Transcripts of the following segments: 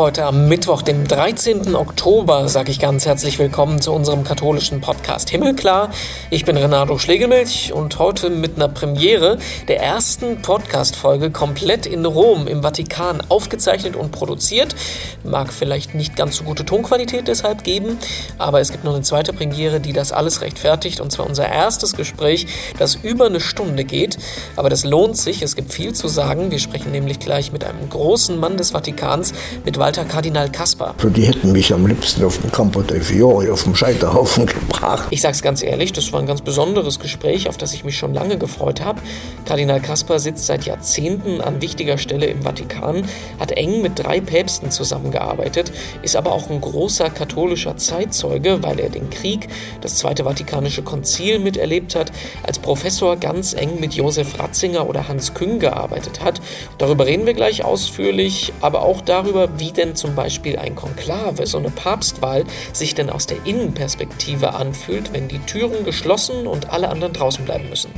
Heute am Mittwoch, dem 13. Oktober, sage ich ganz herzlich willkommen zu unserem katholischen Podcast Himmelklar. Ich bin Renato Schlegelmilch und heute mit einer Premiere der ersten Podcast-Folge komplett in Rom im Vatikan aufgezeichnet und produziert. Mag vielleicht nicht ganz so gute Tonqualität deshalb geben, aber es gibt noch eine zweite Premiere, die das alles rechtfertigt und zwar unser erstes Gespräch, das über eine Stunde geht. Aber das lohnt sich, es gibt viel zu sagen. Wir sprechen nämlich gleich mit einem großen Mann des Vatikans, mit Walter Walter Kardinal Kaspar. Die hätten mich am liebsten auf dem Campo dei Fiori, auf dem Scheiterhaufen gebracht. Ich sag's ganz ehrlich, das war ein ganz besonderes Gespräch, auf das ich mich schon lange gefreut habe. Kardinal Kaspar sitzt seit Jahrzehnten an wichtiger Stelle im Vatikan, hat eng mit drei Päpsten zusammengearbeitet, ist aber auch ein großer katholischer Zeitzeuge, weil er den Krieg, das Zweite Vatikanische Konzil miterlebt hat, als Professor ganz eng mit Josef Ratzinger oder Hans Küng gearbeitet hat. Darüber reden wir gleich ausführlich, aber auch darüber, wie denn zum Beispiel ein Konklave, so eine Papstwahl, sich denn aus der Innenperspektive anfühlt, wenn die Türen geschlossen und alle anderen draußen bleiben müssen.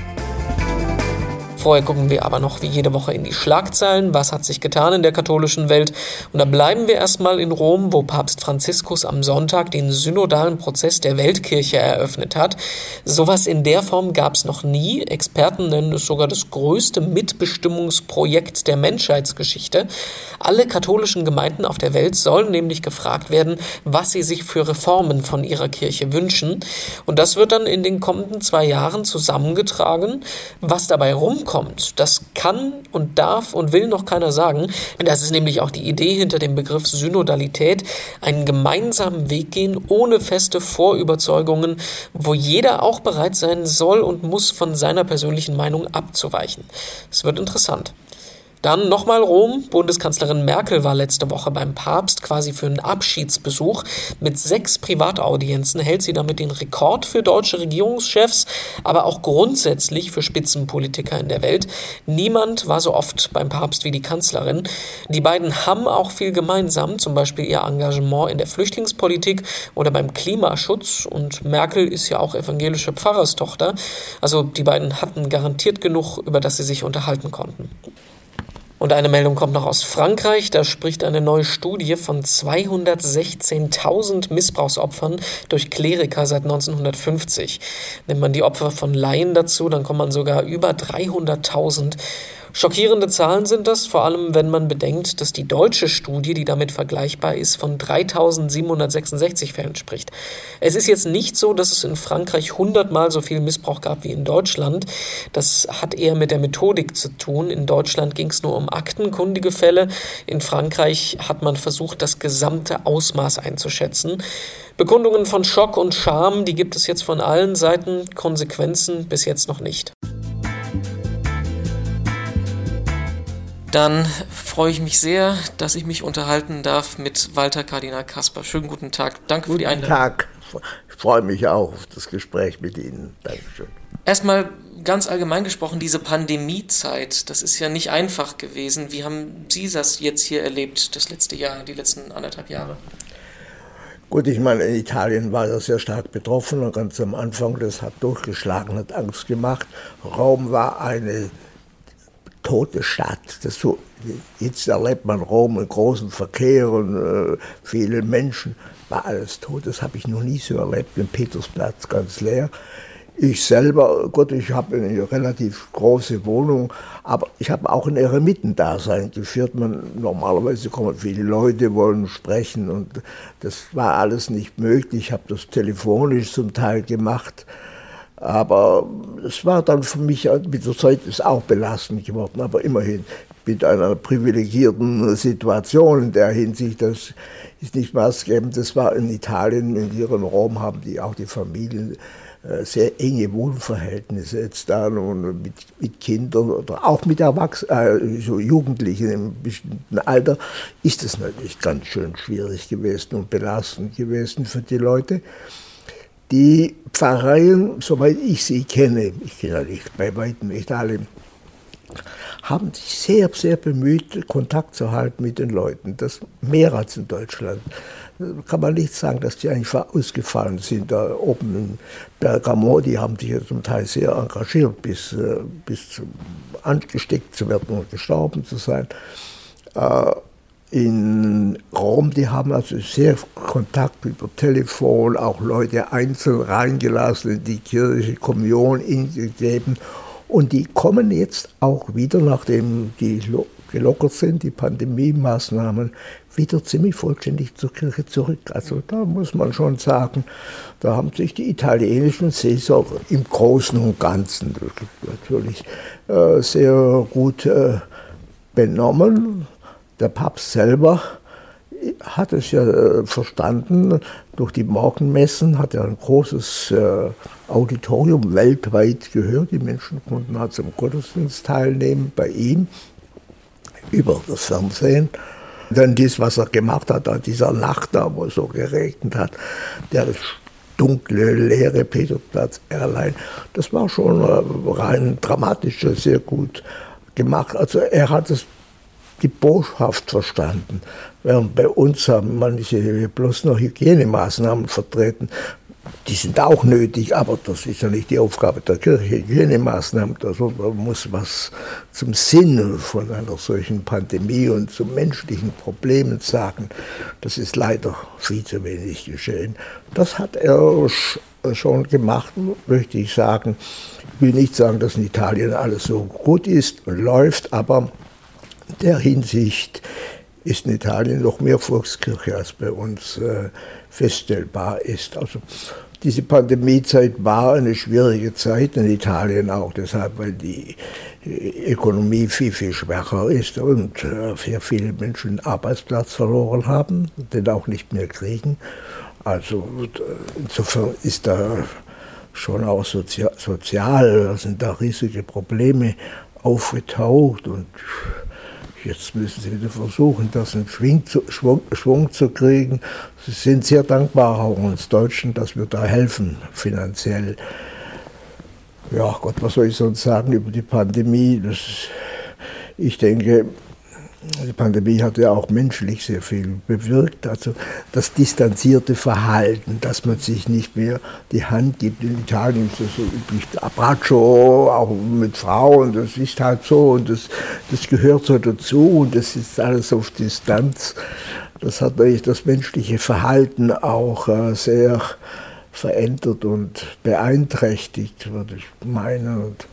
Vorher gucken wir aber noch wie jede Woche in die Schlagzeilen. Was hat sich getan in der katholischen Welt? Und da bleiben wir erstmal in Rom, wo Papst Franziskus am Sonntag den synodalen Prozess der Weltkirche eröffnet hat. Sowas in der Form gab es noch nie. Experten nennen es sogar das größte Mitbestimmungsprojekt der Menschheitsgeschichte. Alle katholischen Gemeinden auf der Welt sollen nämlich gefragt werden, was sie sich für Reformen von ihrer Kirche wünschen. Und das wird dann in den kommenden zwei Jahren zusammengetragen. Was dabei rumkommt, kommt. Das kann und darf und will noch keiner sagen. Das ist nämlich auch die Idee hinter dem Begriff Synodalität, einen gemeinsamen Weg gehen ohne feste Vorüberzeugungen, wo jeder auch bereit sein soll und muss von seiner persönlichen Meinung abzuweichen. Es wird interessant. Dann nochmal Rom. Bundeskanzlerin Merkel war letzte Woche beim Papst quasi für einen Abschiedsbesuch. Mit sechs Privataudienzen hält sie damit den Rekord für deutsche Regierungschefs, aber auch grundsätzlich für Spitzenpolitiker in der Welt. Niemand war so oft beim Papst wie die Kanzlerin. Die beiden haben auch viel gemeinsam, zum Beispiel ihr Engagement in der Flüchtlingspolitik oder beim Klimaschutz. Und Merkel ist ja auch evangelische Pfarrerstochter. Also die beiden hatten garantiert genug, über das sie sich unterhalten konnten. Und eine Meldung kommt noch aus Frankreich. Da spricht eine neue Studie von 216.000 Missbrauchsopfern durch Kleriker seit 1950. Nimmt man die Opfer von Laien dazu, dann kommt man sogar über 300.000. Schockierende Zahlen sind das, vor allem wenn man bedenkt, dass die deutsche Studie, die damit vergleichbar ist, von 3766 Fällen spricht. Es ist jetzt nicht so, dass es in Frankreich hundertmal so viel Missbrauch gab wie in Deutschland. Das hat eher mit der Methodik zu tun. In Deutschland ging es nur um aktenkundige Fälle. In Frankreich hat man versucht, das gesamte Ausmaß einzuschätzen. Bekundungen von Schock und Scham, die gibt es jetzt von allen Seiten, Konsequenzen bis jetzt noch nicht. Dann freue ich mich sehr, dass ich mich unterhalten darf mit Walter Kardinal Kasper. Schönen guten Tag. Danke guten für die Einladung. Guten Tag. Ich freue mich auch auf das Gespräch mit Ihnen. Dankeschön. Erstmal ganz allgemein gesprochen, diese Pandemiezeit, das ist ja nicht einfach gewesen. Wie haben Sie das jetzt hier erlebt, das letzte Jahr, die letzten anderthalb Jahre? Gut, ich meine, in Italien war das sehr stark betroffen und ganz am Anfang, das hat durchgeschlagen, hat Angst gemacht. Rom war eine tote Stadt. Das so, jetzt erlebt man Rom in großen Verkehr und äh, viele Menschen. War alles tot. Das habe ich noch nie so erlebt. Den Petersplatz ganz leer. Ich selber, Gott, ich habe eine relativ große Wohnung, aber ich habe auch ein Eremitendasein geführt. Man, normalerweise kommen viele Leute, wollen sprechen und das war alles nicht möglich. Ich habe das telefonisch zum Teil gemacht. Aber es war dann für mich mit der Zeit ist auch belastend geworden. Aber immerhin mit einer privilegierten Situation in der Hinsicht, das ist nicht maßgebend. Das war in Italien, in ihrem Rom haben die auch die Familien äh, sehr enge Wohnverhältnisse jetzt da und mit, mit Kindern oder auch mit Erwachsenen, äh, so Jugendlichen im bestimmten Alter, ist es natürlich ganz schön schwierig gewesen und belastend gewesen für die Leute. Die Pfarreien, soweit ich sie kenne, ich kenne ja nicht bei weitem nicht alle, haben sich sehr, sehr bemüht, Kontakt zu halten mit den Leuten. Das mehr als in Deutschland. Da kann man nicht sagen, dass die eigentlich ausgefallen sind. Da oben in Bergamo, die haben sich ja zum Teil sehr engagiert, bis, äh, bis angesteckt zu werden und gestorben zu sein. In Rom, die haben also sehr Kontakt über Telefon, auch Leute einzeln reingelassen in die Kirche, Kommunion gegeben. Und die kommen jetzt auch wieder, nachdem die gelockert sind, die Pandemie-Maßnahmen, wieder ziemlich vollständig zur Kirche zurück. Also da muss man schon sagen, da haben sich die italienischen Caesar im Großen und Ganzen natürlich äh, sehr gut äh, benommen. Der Papst selber hat es ja äh, verstanden, durch die Morgenmessen hat er ein großes äh, Auditorium weltweit gehört. Die Menschen konnten halt zum Gottesdienst teilnehmen bei ihm über das Fernsehen. Dann dies, was er gemacht hat an dieser Nacht da, wo es so geregnet hat, der dunkle, leere Peterplatz allein, das war schon äh, rein dramatisch, sehr gut gemacht. Also er hat es die Botschaft verstanden. Während bei uns haben manche bloß noch Hygienemaßnahmen vertreten. Die sind auch nötig, aber das ist ja nicht die Aufgabe der Kirche. Hygienemaßnahmen, da muss was zum Sinn von einer solchen Pandemie und zu menschlichen Problemen sagen. Das ist leider viel zu wenig geschehen. Das hat er schon gemacht, möchte ich sagen. Ich will nicht sagen, dass in Italien alles so gut ist und läuft, aber der Hinsicht ist in Italien noch mehr Volkskirche als bei uns äh, feststellbar ist. Also diese Pandemiezeit war eine schwierige Zeit in Italien auch, deshalb, weil die äh, Ökonomie viel, viel schwächer ist und äh, sehr viele Menschen Arbeitsplatz verloren haben, den auch nicht mehr kriegen. Also insofern ist da schon auch sozial, sozial sind da riesige Probleme aufgetaucht und Jetzt müssen sie wieder versuchen, das in Schwung zu, Schwung, Schwung zu kriegen. Sie sind sehr dankbar uns Deutschen, dass wir da helfen finanziell. Ja, Gott, was soll ich sonst sagen über die Pandemie? Das, ich denke, die Pandemie hat ja auch menschlich sehr viel bewirkt. Also das distanzierte Verhalten, dass man sich nicht mehr die Hand gibt. In Italien ist das so üblich, Abbraccio, auch mit Frauen, das ist halt so und das, das gehört so dazu und das ist alles auf Distanz. Das hat natürlich das menschliche Verhalten auch äh, sehr verändert und beeinträchtigt, würde ich meinen. Und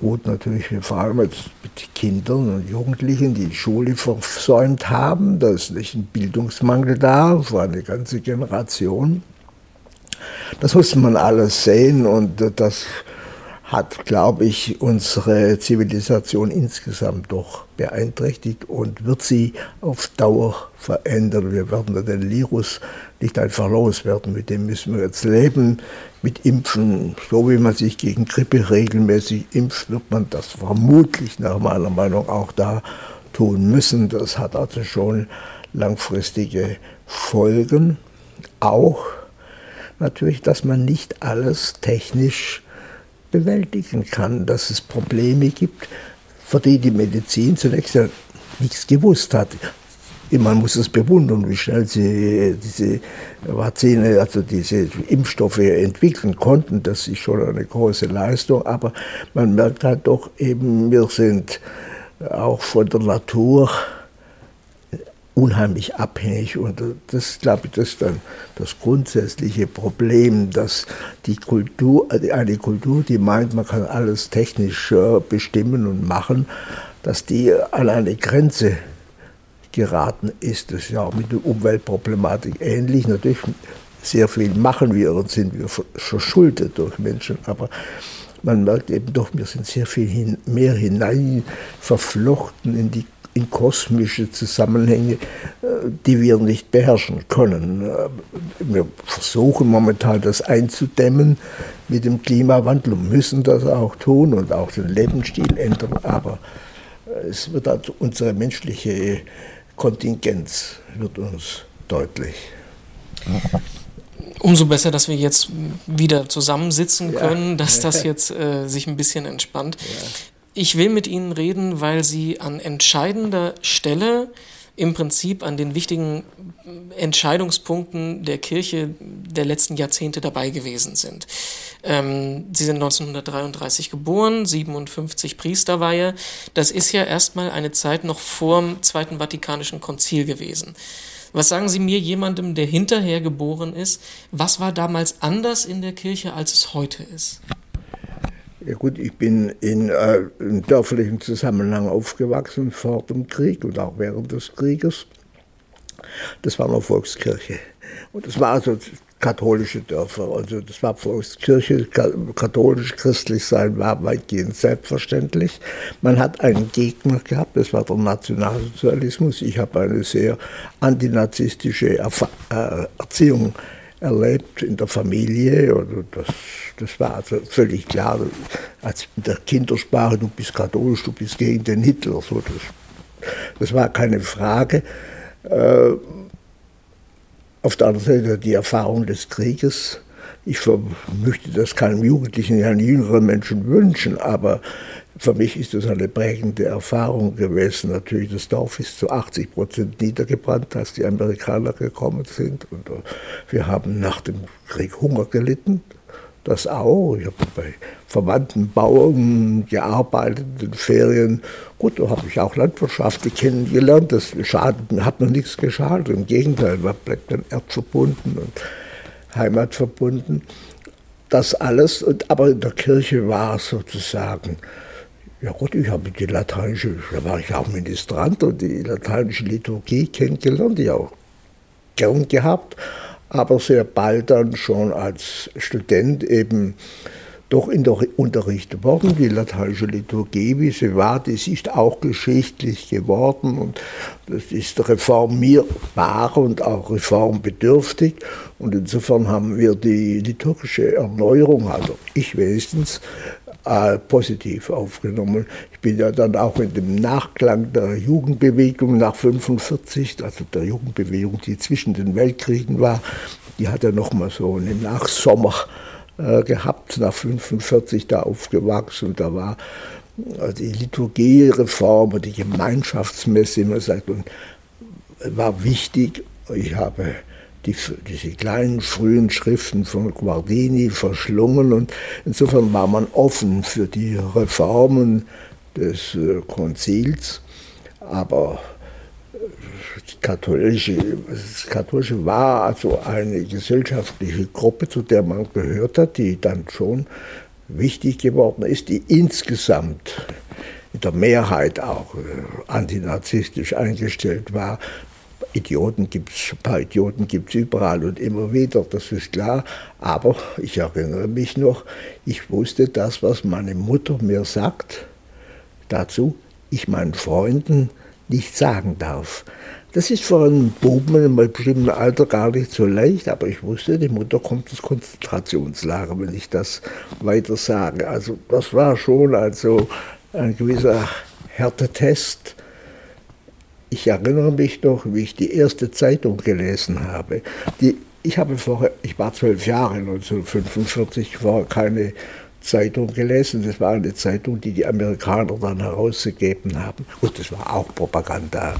gut natürlich vor allem jetzt mit Kindern und Jugendlichen, die die Schule versäumt haben. Da ist nicht ein Bildungsmangel da, für eine ganze Generation. Das muss man alles sehen und das hat, glaube ich, unsere Zivilisation insgesamt doch beeinträchtigt und wird sie auf Dauer verändern. Wir werden den Virus nicht einfach loswerden, mit dem müssen wir jetzt leben. Mit Impfen, so wie man sich gegen Grippe regelmäßig impft, wird man das vermutlich nach meiner Meinung auch da tun müssen. Das hat also schon langfristige Folgen. Auch natürlich, dass man nicht alles technisch bewältigen kann, dass es Probleme gibt, für die die Medizin zunächst ja nichts gewusst hat. Man muss es bewundern, wie schnell sie diese Vakzine, also diese Impfstoffe entwickeln konnten. Das ist schon eine große Leistung. Aber man merkt halt doch eben, wir sind auch von der Natur unheimlich abhängig. Und das, glaube ich, das ist dann das grundsätzliche Problem, dass die Kultur, eine Kultur, die meint, man kann alles technisch äh, bestimmen und machen, dass die an eine Grenze geraten ist. Das ja auch mit der Umweltproblematik ähnlich. Natürlich sehr viel machen wir und sind wir verschuldet durch Menschen, aber man merkt eben doch, wir sind sehr viel hin, mehr hinein verflochten in die in kosmische Zusammenhänge, äh, die wir nicht beherrschen können. Äh, wir versuchen momentan das einzudämmen mit dem Klimawandel und müssen das auch tun und auch den Lebensstil ändern, aber äh, es wird also unsere menschliche Kontingenz wird uns deutlich. Umso besser, dass wir jetzt wieder zusammensitzen können, ja. dass das jetzt äh, sich ein bisschen entspannt. Ja. Ich will mit Ihnen reden, weil Sie an entscheidender Stelle im Prinzip an den wichtigen Entscheidungspunkten der Kirche der letzten Jahrzehnte dabei gewesen sind. Ähm, Sie sind 1933 geboren, 57 Priesterweihe. Das ist ja erstmal eine Zeit noch vor dem Zweiten Vatikanischen Konzil gewesen. Was sagen Sie mir, jemandem, der hinterher geboren ist, was war damals anders in der Kirche, als es heute ist? Ja gut, ich bin in äh, im dörflichen Zusammenhang aufgewachsen vor dem Krieg und auch während des Krieges. Das war eine Volkskirche. Und das war also katholische Dörfer. Also das war Volkskirche, katholisch christlich sein war weitgehend selbstverständlich. Man hat einen Gegner gehabt, das war der Nationalsozialismus. Ich habe eine sehr antinazistische äh, Erziehung erlebt in der Familie. Und das, das war also völlig klar, als in der Kindersprache, du bist katholisch, du bist gegen den Hitler. So, das, das war keine Frage. Äh, auf der anderen Seite die Erfahrung des Krieges. Ich möchte das keinem Jugendlichen, keinem jüngeren Menschen wünschen, aber für mich ist das eine prägende Erfahrung gewesen. Natürlich, das Dorf ist zu 80 Prozent niedergebrannt, als die Amerikaner gekommen sind. Und äh, wir haben nach dem Krieg Hunger gelitten. Das auch. Ich habe bei verwandten Bauern gearbeitet in Ferien. Gut, da habe ich auch Landwirtschaft kennengelernt. Das schadet, hat mir nichts geschadet. Im Gegenteil, man bleibt dann erdverbunden und heimatverbunden. Das alles, aber in der Kirche war sozusagen ja gut, ich habe die lateinische, da war ich auch Ministrant und die lateinische Liturgie kennengelernt, die auch gern gehabt, aber sehr bald dann schon als Student eben doch in der unterrichtet worden. Die lateinische Liturgie, wie sie war, das ist auch geschichtlich geworden und das ist reformierbar und auch reformbedürftig. Und insofern haben wir die liturgische Erneuerung, also ich wenigstens, äh, positiv aufgenommen. Ich bin ja dann auch in dem Nachklang der Jugendbewegung nach 45, also der Jugendbewegung, die zwischen den Weltkriegen war, die hat ja nochmal so einen Nachsommer äh, gehabt, nach 45 da aufgewachsen da war äh, die Liturgiereform und die Gemeinschaftsmesse, immer sagt, und war wichtig. Ich habe die, diese kleinen frühen Schriften von Guardini verschlungen und insofern war man offen für die Reformen des äh, Konzils, aber äh, die katholische, das Katholische war also eine gesellschaftliche Gruppe, zu der man gehört hat, die dann schon wichtig geworden ist, die insgesamt in der Mehrheit auch äh, antinazistisch eingestellt war, Idioten gibt es, ein paar Idioten gibt es überall und immer wieder, das ist klar. Aber ich erinnere mich noch, ich wusste das, was meine Mutter mir sagt, dazu ich meinen Freunden nicht sagen darf. Das ist für einen Buben in einem bestimmten Alter gar nicht so leicht, aber ich wusste, die Mutter kommt ins Konzentrationslager, wenn ich das weiter sage. Also das war schon also ein gewisser Härtetest ich erinnere mich noch, wie ich die erste Zeitung gelesen habe. Die, ich habe vorher, ich war zwölf Jahre 1945, vorher keine Zeitung gelesen. Das war eine Zeitung, die die Amerikaner dann herausgegeben haben. Und das war auch Propaganda.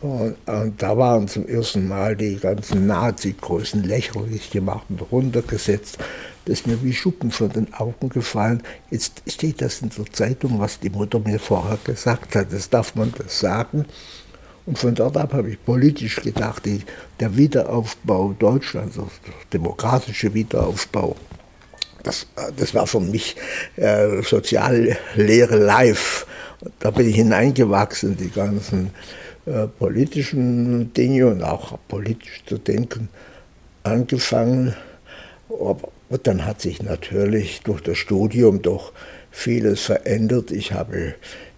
Und, und, da waren zum ersten Mal die ganzen Nazi-Größen lächerlich gemacht und runtergesetzt. Das ist mir wie Schuppen von den Augen gefallen. Jetzt steht das in der Zeitung, was die Mutter mir vorher gesagt hat. Das darf man das sagen. Und von dort ab habe ich politisch gedacht, die, der Wiederaufbau Deutschlands, der demokratische Wiederaufbau, das, das war für mich äh, Soziallehre live. Da bin ich hineingewachsen, die ganzen äh, politischen Dinge und auch politisch zu denken angefangen. Aber und dann hat sich natürlich durch das Studium doch vieles verändert. Ich habe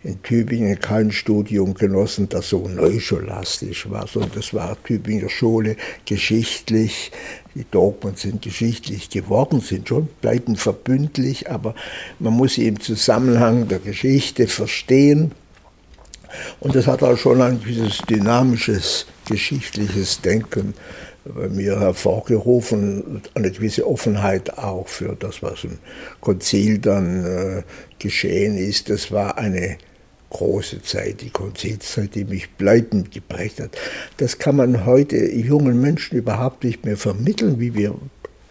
in Tübingen kein Studium genossen, das so neuscholastisch war, sondern das war Tübinger Schule geschichtlich. Die Dogmen sind geschichtlich geworden, sind schon, bleiben verbündlich, aber man muss sie im Zusammenhang der Geschichte verstehen. Und das hat auch schon ein gewisses dynamisches geschichtliches Denken bei mir hervorgerufen, eine gewisse Offenheit auch für das, was im Konzil dann äh, geschehen ist. Das war eine große Zeit, die Konzilszeit, die mich bleibend geprägt hat. Das kann man heute jungen Menschen überhaupt nicht mehr vermitteln, wie wir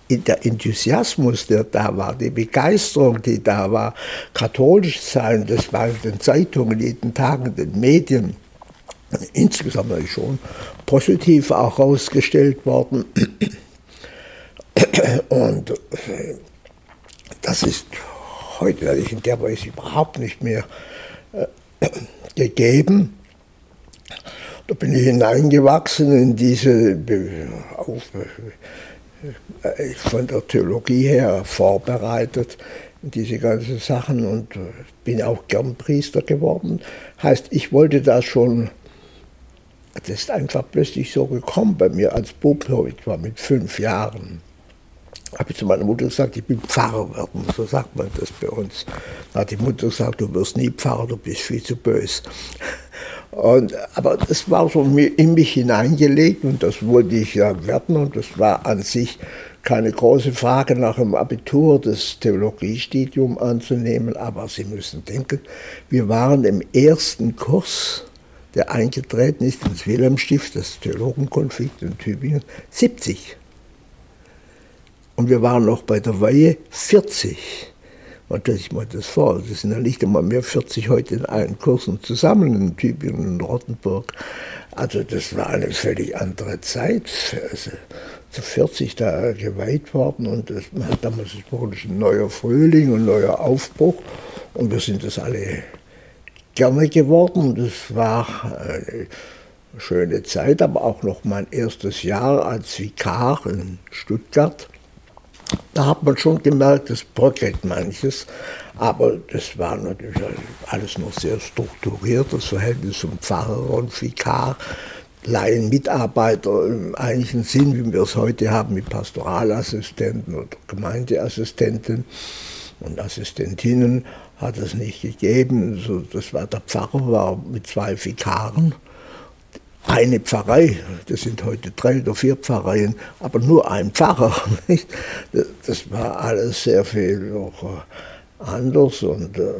der Enthusiasmus, der da war, die Begeisterung, die da war, katholisch sein, das war in den Zeitungen jeden Tag, in den Medien, insgesamt schon positiv auch herausgestellt worden. Und äh, das ist heute natürlich in der Weise überhaupt nicht mehr äh, gegeben. Da bin ich hineingewachsen in diese, auf, äh, von der Theologie her vorbereitet, in diese ganzen Sachen und bin auch gern Priester geworden. Heißt, ich wollte das schon das ist einfach plötzlich so gekommen bei mir als Bub, ich war mit fünf Jahren. Habe ich zu meiner Mutter gesagt, ich bin Pfarrer werden. So sagt man das bei uns. Da hat die Mutter gesagt, du wirst nie Pfarrer, du bist viel zu böse. Und, aber das war so in mich hineingelegt und das wollte ich ja werden und das war an sich keine große Frage nach dem Abitur das Theologiestudium anzunehmen, aber Sie müssen denken, wir waren im ersten Kurs der eingetreten ist ins Wilhelmstift, das Theologenkonflikt in Tübingen, 70. Und wir waren noch bei der Weihe 40. Man stellt sich mal das vor, das sind ja nicht einmal mehr 40 heute in allen Kursen zusammen in Tübingen und Rottenburg. Also das war eine völlig andere Zeit. Also zu 40 da geweiht worden und das, man hat damals ein neuer Frühling und neuer Aufbruch und wir sind das alle gerne geworden. Das war eine schöne Zeit, aber auch noch mein erstes Jahr als Vikar in Stuttgart. Da hat man schon gemerkt, es bröckelt manches, aber das war natürlich alles noch sehr strukturiert, das Verhältnis zum Pfarrer und Vikar. Laien Mitarbeiter im eigentlichen Sinn, wie wir es heute haben mit Pastoralassistenten oder Gemeindeassistenten und Assistentinnen hat es nicht gegeben. So, das war der Pfarrer, war mit zwei Vikaren. Eine Pfarrei, das sind heute drei oder vier Pfarreien, aber nur ein Pfarrer. Nicht? Das war alles sehr viel noch äh, anders und äh,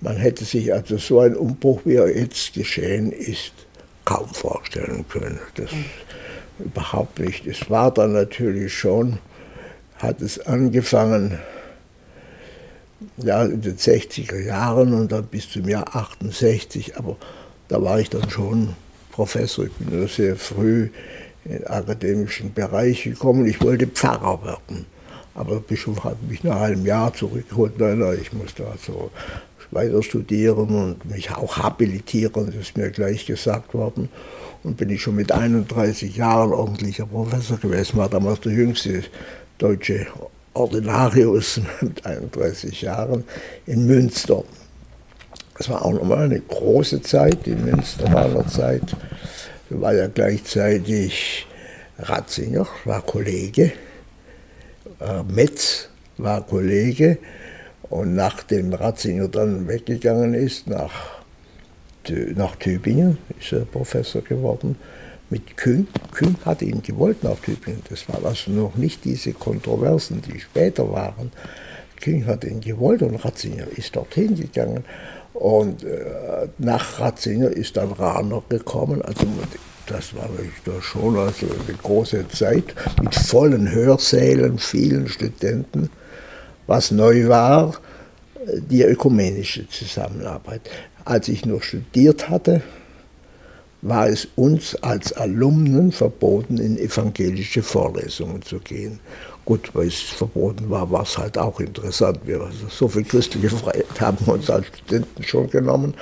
man hätte sich also so einen Umbruch, wie er jetzt geschehen ist, kaum vorstellen können. Das überhaupt nicht. Es war dann natürlich schon, hat es angefangen, ja, in den 60er Jahren und dann bis zum Jahr 68, aber da war ich dann schon Professor. Ich bin sehr früh in den akademischen Bereich gekommen. Ich wollte Pfarrer werden. Aber der Bischof hat mich nach einem Jahr zurückgeholt. Nein, nein, ich musste also weiter studieren und mich auch habilitieren, das ist mir gleich gesagt worden. Und bin ich schon mit 31 Jahren ordentlicher Professor gewesen, war damals der jüngste deutsche Ordinarius mit 31 Jahren in Münster. Das war auch nochmal eine große Zeit in Münster meiner Zeit. Da war ja gleichzeitig Ratzinger, war Kollege, äh, Metz war Kollege und nachdem Ratzinger dann weggegangen ist nach, nach Tübingen, ist er Professor geworden, mit Kühn. Kühn hatte ihn gewollt nach Tübingen. Das war also noch nicht diese Kontroversen, die später waren. Kühn hat ihn gewollt und Ratzinger ist dorthin gegangen. Und äh, nach Ratzinger ist dann Rahner gekommen. Also das war da schon also eine große Zeit mit vollen Hörsälen, vielen Studenten. Was neu war, die ökumenische Zusammenarbeit. Als ich noch studiert hatte, war es uns als Alumnen verboten, in evangelische Vorlesungen zu gehen. Gut, weil es verboten war, war es halt auch interessant. Wir so viel christliche Freiheit haben uns als Studenten schon genommen.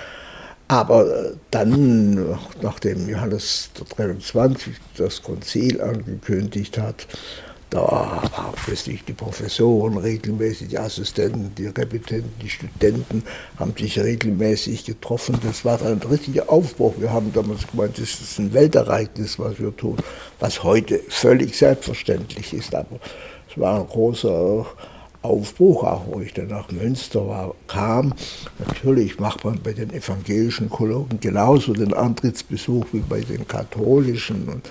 Aber äh, dann, nachdem Johannes der 23 das Konzil angekündigt hat, da waren plötzlich die Professoren regelmäßig, die Assistenten, die Repetenten, die Studenten haben sich regelmäßig getroffen. Das war dann ein richtiger Aufbruch. Wir haben damals gemeint, das ist ein Weltereignis, was wir tun, was heute völlig selbstverständlich ist. Aber es war ein großer Aufbruch, auch wo ich dann nach Münster war, kam. Natürlich macht man bei den evangelischen Kollegen genauso den Antrittsbesuch wie bei den katholischen. Und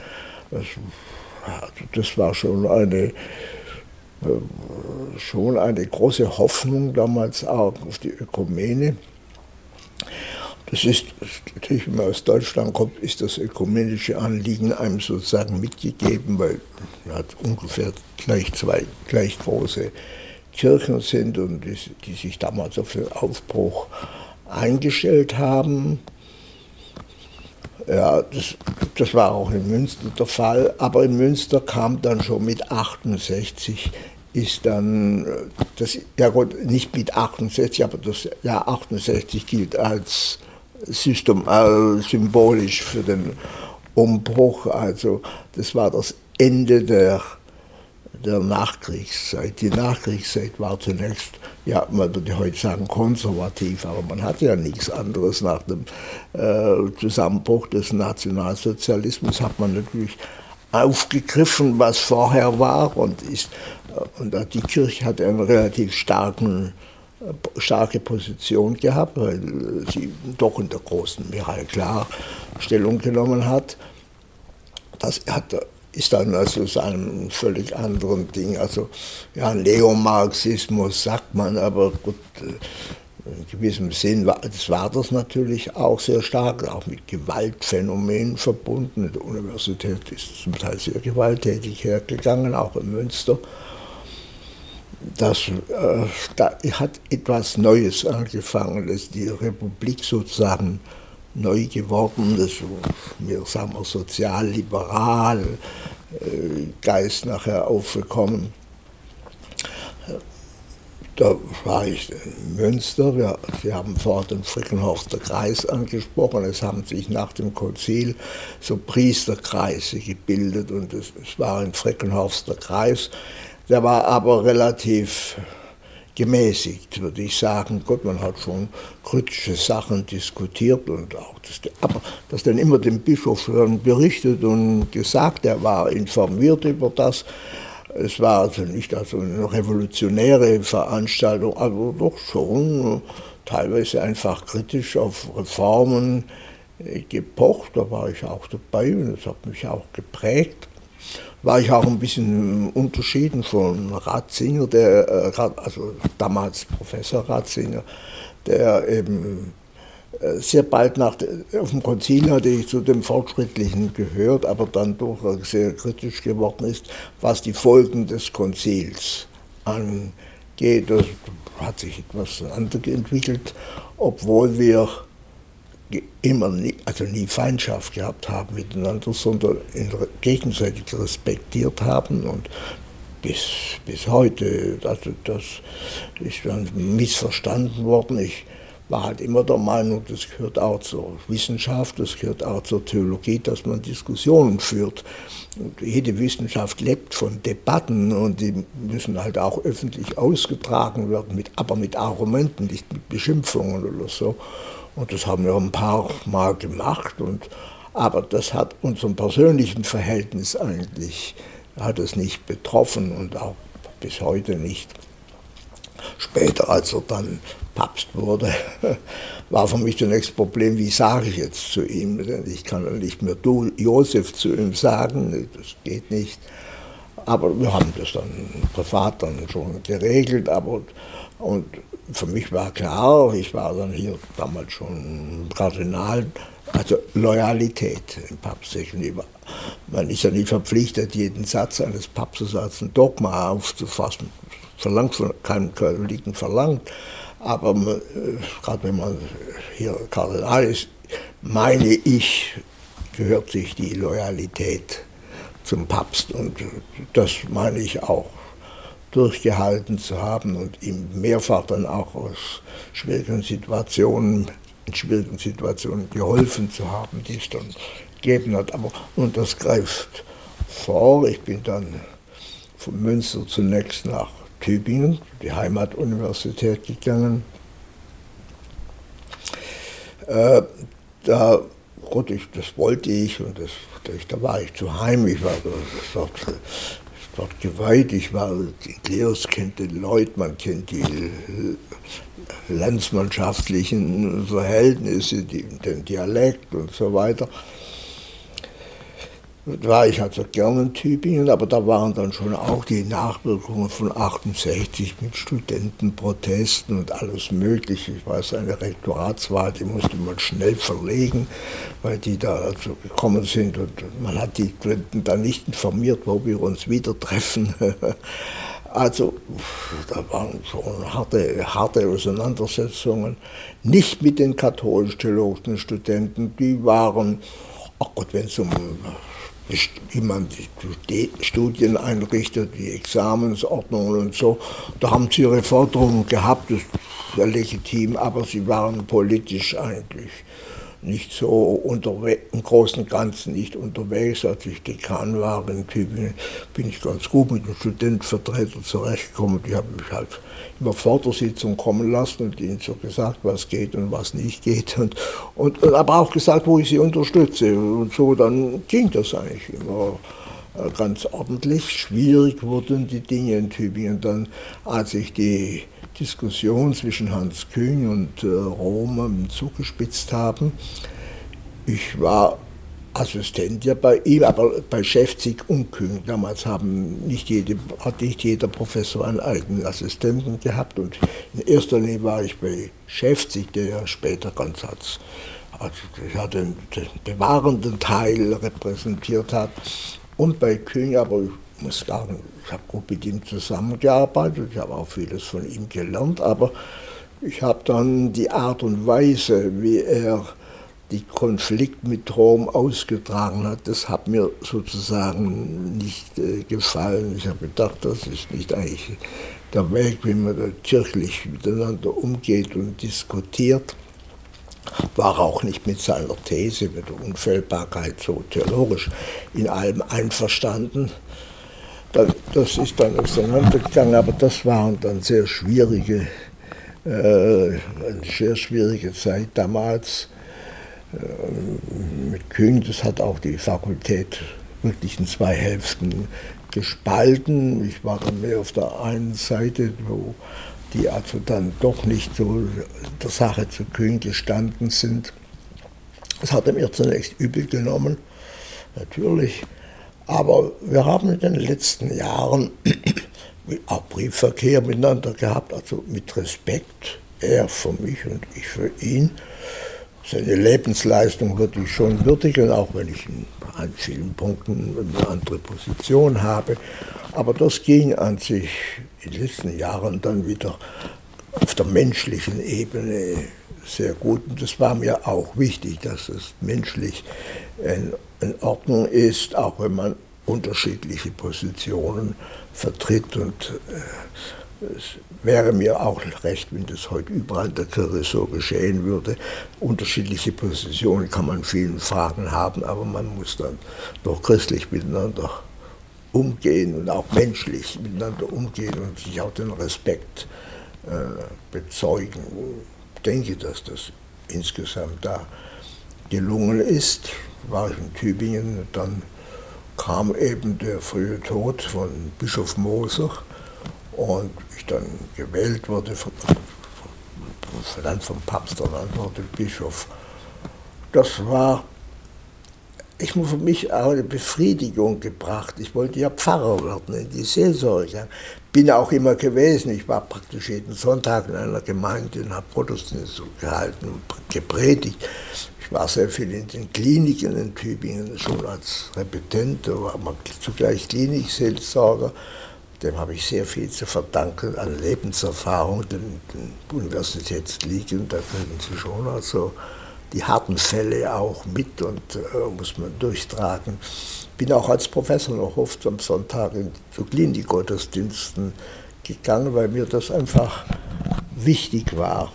das das war schon eine, äh, schon eine große Hoffnung damals auch auf die Ökumene. Das ist natürlich, wenn man aus Deutschland kommt, ist das ökumenische Anliegen einem sozusagen mitgegeben, weil man hat ungefähr gleich zwei gleich große Kirchen sind und die, die sich damals auf den Aufbruch eingestellt haben. Ja, das, das war auch in Münster der Fall, aber in Münster kam dann schon mit 68 ist dann, das, ja gut, nicht mit 68, aber das Jahr 68 gilt als System, äh, symbolisch für den Umbruch. Also das war das Ende der, der Nachkriegszeit. Die Nachkriegszeit war zunächst, ja, man würde heute sagen konservativ, aber man hatte ja nichts anderes. Nach dem äh, Zusammenbruch des Nationalsozialismus hat man natürlich aufgegriffen, was vorher war und ist äh, und die Kirche hatte einen relativ starken starke Position gehabt, weil sie doch in der großen Mehrheit klar Stellung genommen hat. Das hat, ist dann also zu einem völlig anderen Ding. Also ja, Neomarxismus sagt man, aber gut, in gewissem Sinn war das, war das natürlich auch sehr stark, auch mit Gewaltphänomenen verbunden. Die Universität ist zum Teil sehr gewalttätig hergegangen, auch in Münster das, äh, da hat etwas Neues angefangen, dass die Republik sozusagen neu geworden ist, wir sagen wir sozial-liberal, äh, Geist nachher aufgekommen. Da war ich in Münster, wir, Sie haben vorher den Frickenhorster Kreis angesprochen, es haben sich nach dem Konzil so Priesterkreise gebildet und es, es war ein Frickenhorster Kreis, der war aber relativ gemäßigt, würde ich sagen. Gott, man hat schon kritische Sachen diskutiert und auch das, aber das dann immer dem Bischof berichtet und gesagt, er war informiert über das. Es war also nicht also eine revolutionäre Veranstaltung, aber doch schon teilweise einfach kritisch auf Reformen gepocht. Da war ich auch dabei und das hat mich auch geprägt war ich auch ein bisschen unterschieden von Ratzinger, der, äh, also damals Professor Ratzinger, der eben äh, sehr bald nach auf dem Konzil hatte ich zu dem Fortschrittlichen gehört, aber dann doch sehr kritisch geworden ist, was die Folgen des Konzils angeht. Das hat sich etwas anders entwickelt, obwohl wir immer nie, also nie Feindschaft gehabt haben miteinander, sondern gegenseitig respektiert haben und bis, bis heute, also das ist dann missverstanden worden. Ich war halt immer der Meinung, das gehört auch zur Wissenschaft, das gehört auch zur Theologie, dass man Diskussionen führt. Und jede Wissenschaft lebt von Debatten und die müssen halt auch öffentlich ausgetragen werden, mit, aber mit Argumenten, nicht mit Beschimpfungen oder so. Und das haben wir ein paar Mal gemacht. Und, aber das hat unserem persönlichen Verhältnis eigentlich hat es nicht betroffen und auch bis heute nicht. Später, als er dann Papst wurde, war für mich zunächst das Problem, wie sage ich jetzt zu ihm? Ich kann nicht mehr du, Josef, zu ihm sagen, das geht nicht. Aber wir haben das dann privat dann schon geregelt. Aber, und für mich war klar, ich war dann hier damals schon Kardinal, also Loyalität dem Papst. Man ist ja nicht verpflichtet, jeden Satz eines Papstes als ein Dogma aufzufassen. Verlangt von keinem Katholiken verlangt. Aber äh, gerade wenn man hier Kardinal ist, meine ich, gehört sich die Loyalität zum Papst. Und das meine ich auch durchgehalten zu haben und ihm mehrfach dann auch aus schwierigen Situationen, in schwierigen Situationen geholfen zu haben, die es dann gegeben hat. Aber, und das greift vor. Ich bin dann von Münster zunächst nach Tübingen, die Heimatuniversität gegangen. Äh, da, das wollte ich und das, da war ich zu heim. Ich war dort dort geweiht. Ich war, die Kleos kennt den Leut, man kennt die landsmannschaftlichen Verhältnisse, den Dialekt und so weiter. War ich also gern in Tübingen, aber da waren dann schon auch die Nachwirkungen von 68 mit Studentenprotesten und alles Mögliche. Ich weiß, eine Rektoratswahl, die musste man schnell verlegen, weil die da also gekommen sind und man hat die Studenten dann nicht informiert, wo wir uns wieder treffen. Also da waren schon harte, harte Auseinandersetzungen. Nicht mit den katholisch-theologischen Studenten, die waren, ach Gott, wenn es um wie man die Studien einrichtet, die Examensordnungen und so. Da haben sie ihre Forderungen gehabt, das ist ja legitim, aber sie waren politisch eigentlich nicht so unterwegs, im Großen und Ganzen nicht unterwegs. Als ich Dekan war in Tübingen, bin ich ganz gut mit den Studentenvertretern zurechtgekommen. Die haben mich halt immer vor der Sitzung kommen lassen und ihnen so gesagt, was geht und was nicht geht. Und, und, und aber auch gesagt, wo ich sie unterstütze. Und so dann ging das eigentlich immer äh, ganz ordentlich. Schwierig wurden die Dinge in Tübingen dann, als ich die Diskussion zwischen Hans Kühn und äh, Rom zugespitzt haben. Ich war Assistent ja bei ihm, aber bei Schäfzig und Kühn. Damals haben nicht jede, hat nicht jeder Professor einen eigenen Assistenten gehabt und in erster Linie war ich bei Schäfzig, der ja später ganz als, also ja, den, den bewahrenden Teil repräsentiert hat und bei Kühn, aber ich muss sagen, ich habe gut mit ihm zusammengearbeitet, ich habe auch vieles von ihm gelernt, aber ich habe dann die Art und Weise, wie er die Konflikt mit Rom ausgetragen hat, das hat mir sozusagen nicht äh, gefallen. Ich habe gedacht, das ist nicht eigentlich der Weg, wie man da kirchlich miteinander umgeht und diskutiert. War auch nicht mit seiner These, mit der Unfehlbarkeit so theologisch in allem einverstanden das ist dann auseinandergegangen, aber das waren dann sehr schwierige, äh, eine sehr schwierige Zeit damals. Äh, mit Kühn, das hat auch die Fakultät wirklich in zwei Hälften gespalten. Ich war mehr auf der einen Seite, wo die also dann doch nicht so der Sache zu Kühn gestanden sind. Das hat er mir zunächst übel genommen, natürlich. Aber wir haben in den letzten Jahren auch Briefverkehr miteinander gehabt, also mit Respekt, er für mich und ich für ihn. Seine Lebensleistung würde ich schon würdigen, auch wenn ich an vielen Punkten eine andere Position habe. Aber das ging an sich in den letzten Jahren dann wieder auf der menschlichen Ebene sehr gut. Und das war mir auch wichtig, dass es menschlich in, Ordnung ist, auch wenn man unterschiedliche Positionen vertritt. Und äh, es wäre mir auch recht, wenn das heute überall in der Kirche so geschehen würde. Unterschiedliche Positionen kann man vielen Fragen haben, aber man muss dann doch christlich miteinander umgehen und auch menschlich miteinander umgehen und sich auch den Respekt äh, bezeugen. Ich denke, dass das insgesamt da gelungen ist. War ich in Tübingen, dann kam eben der frühe Tod von Bischof Moser und dann gewählt wurde, von, dann vom Papst ernannt wurde, Bischof. Das war, ich muss für mich auch eine Befriedigung gebracht. Ich wollte ja Pfarrer werden in die Seelsorge. Bin auch immer gewesen. Ich war praktisch jeden Sonntag in einer Gemeinde und habe Gottesdienst gehalten und gepredigt. Ich war sehr viel in den Kliniken in Tübingen, schon als Repetent, man zugleich Klinikseelsorger. Dem habe ich sehr viel zu verdanken an Lebenserfahrung, den, den Universitätskliniken, da können Sie schon also die harten Fälle auch mit und äh, muss man durchtragen. Bin auch als Professor noch oft am Sonntag in, zu Klinikgottesdiensten gegangen, weil mir das einfach wichtig war.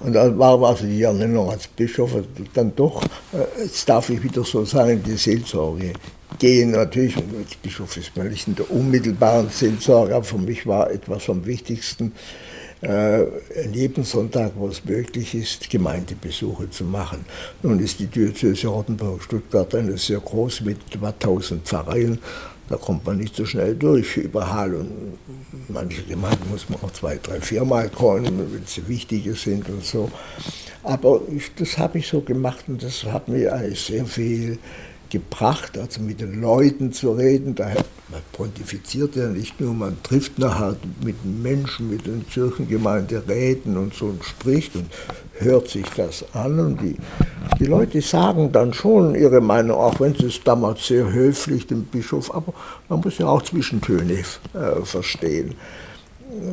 Und dann war also die Ernennung als Bischof dann doch, äh, jetzt darf ich wieder so sagen, die Seelsorge gehen. Natürlich, als Bischof ist man nicht in der unmittelbaren Seelsorge, aber für mich war etwas vom Wichtigsten, äh, jeden Sonntag, wo es möglich ist, Gemeindebesuche zu machen. Nun ist die Diözese Rottenburg-Stuttgart eine sehr groß mit etwa 1000 Pfarreien. Da kommt man nicht so schnell durch überall. Und manche Gemeinden muss man auch zwei, drei, viermal kommen, wenn sie wichtige sind und so. Aber ich, das habe ich so gemacht und das hat mir eigentlich sehr viel gebracht, also mit den Leuten zu reden. Da man pontifiziert ja nicht nur, man trifft nachher mit den Menschen, mit den Kirchengemeinderäten und so und spricht und hört sich das an. Und die, die Leute sagen dann schon ihre Meinung, auch wenn sie es damals sehr höflich dem Bischof, aber man muss ja auch Zwischentöne äh, verstehen.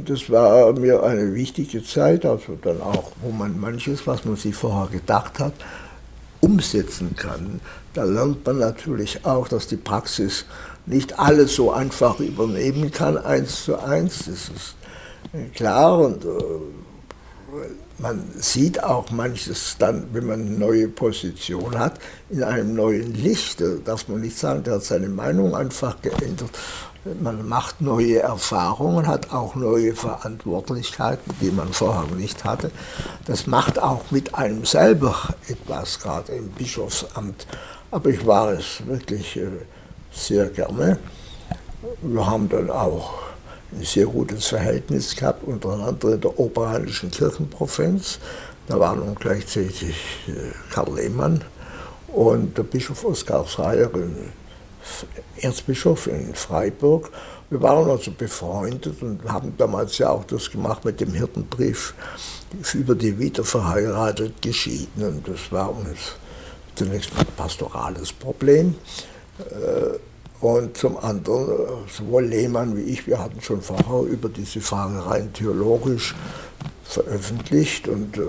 Das war mir eine wichtige Zeit, also dann auch, wo man manches, was man sich vorher gedacht hat, umsetzen kann. Da lernt man natürlich auch, dass die Praxis nicht alles so einfach übernehmen kann, eins zu eins. Das ist klar und äh, man sieht auch manches dann, wenn man eine neue Position hat, in einem neuen Licht. Da darf man nicht sagen, der hat seine Meinung einfach geändert. Man macht neue Erfahrungen, hat auch neue Verantwortlichkeiten, die man vorher nicht hatte. Das macht auch mit einem selber etwas, gerade im Bischofsamt. Aber ich war es wirklich äh, sehr gerne. Wir haben dann auch ein sehr gutes Verhältnis gehabt, untereinander in der oberanischen Kirchenprovinz. Da war nun gleichzeitig äh, Karl Lehmann und der Bischof Oskar Schreier, Erzbischof in Freiburg. Wir waren also befreundet und haben damals ja auch das gemacht mit dem Hirtenbrief über die wiederverheiratet Geschiedenen. Das war uns zunächst ein pastorales Problem. Äh, und zum anderen, äh, sowohl Lehmann wie ich, wir hatten schon vorher über diese Frage rein theologisch veröffentlicht und äh,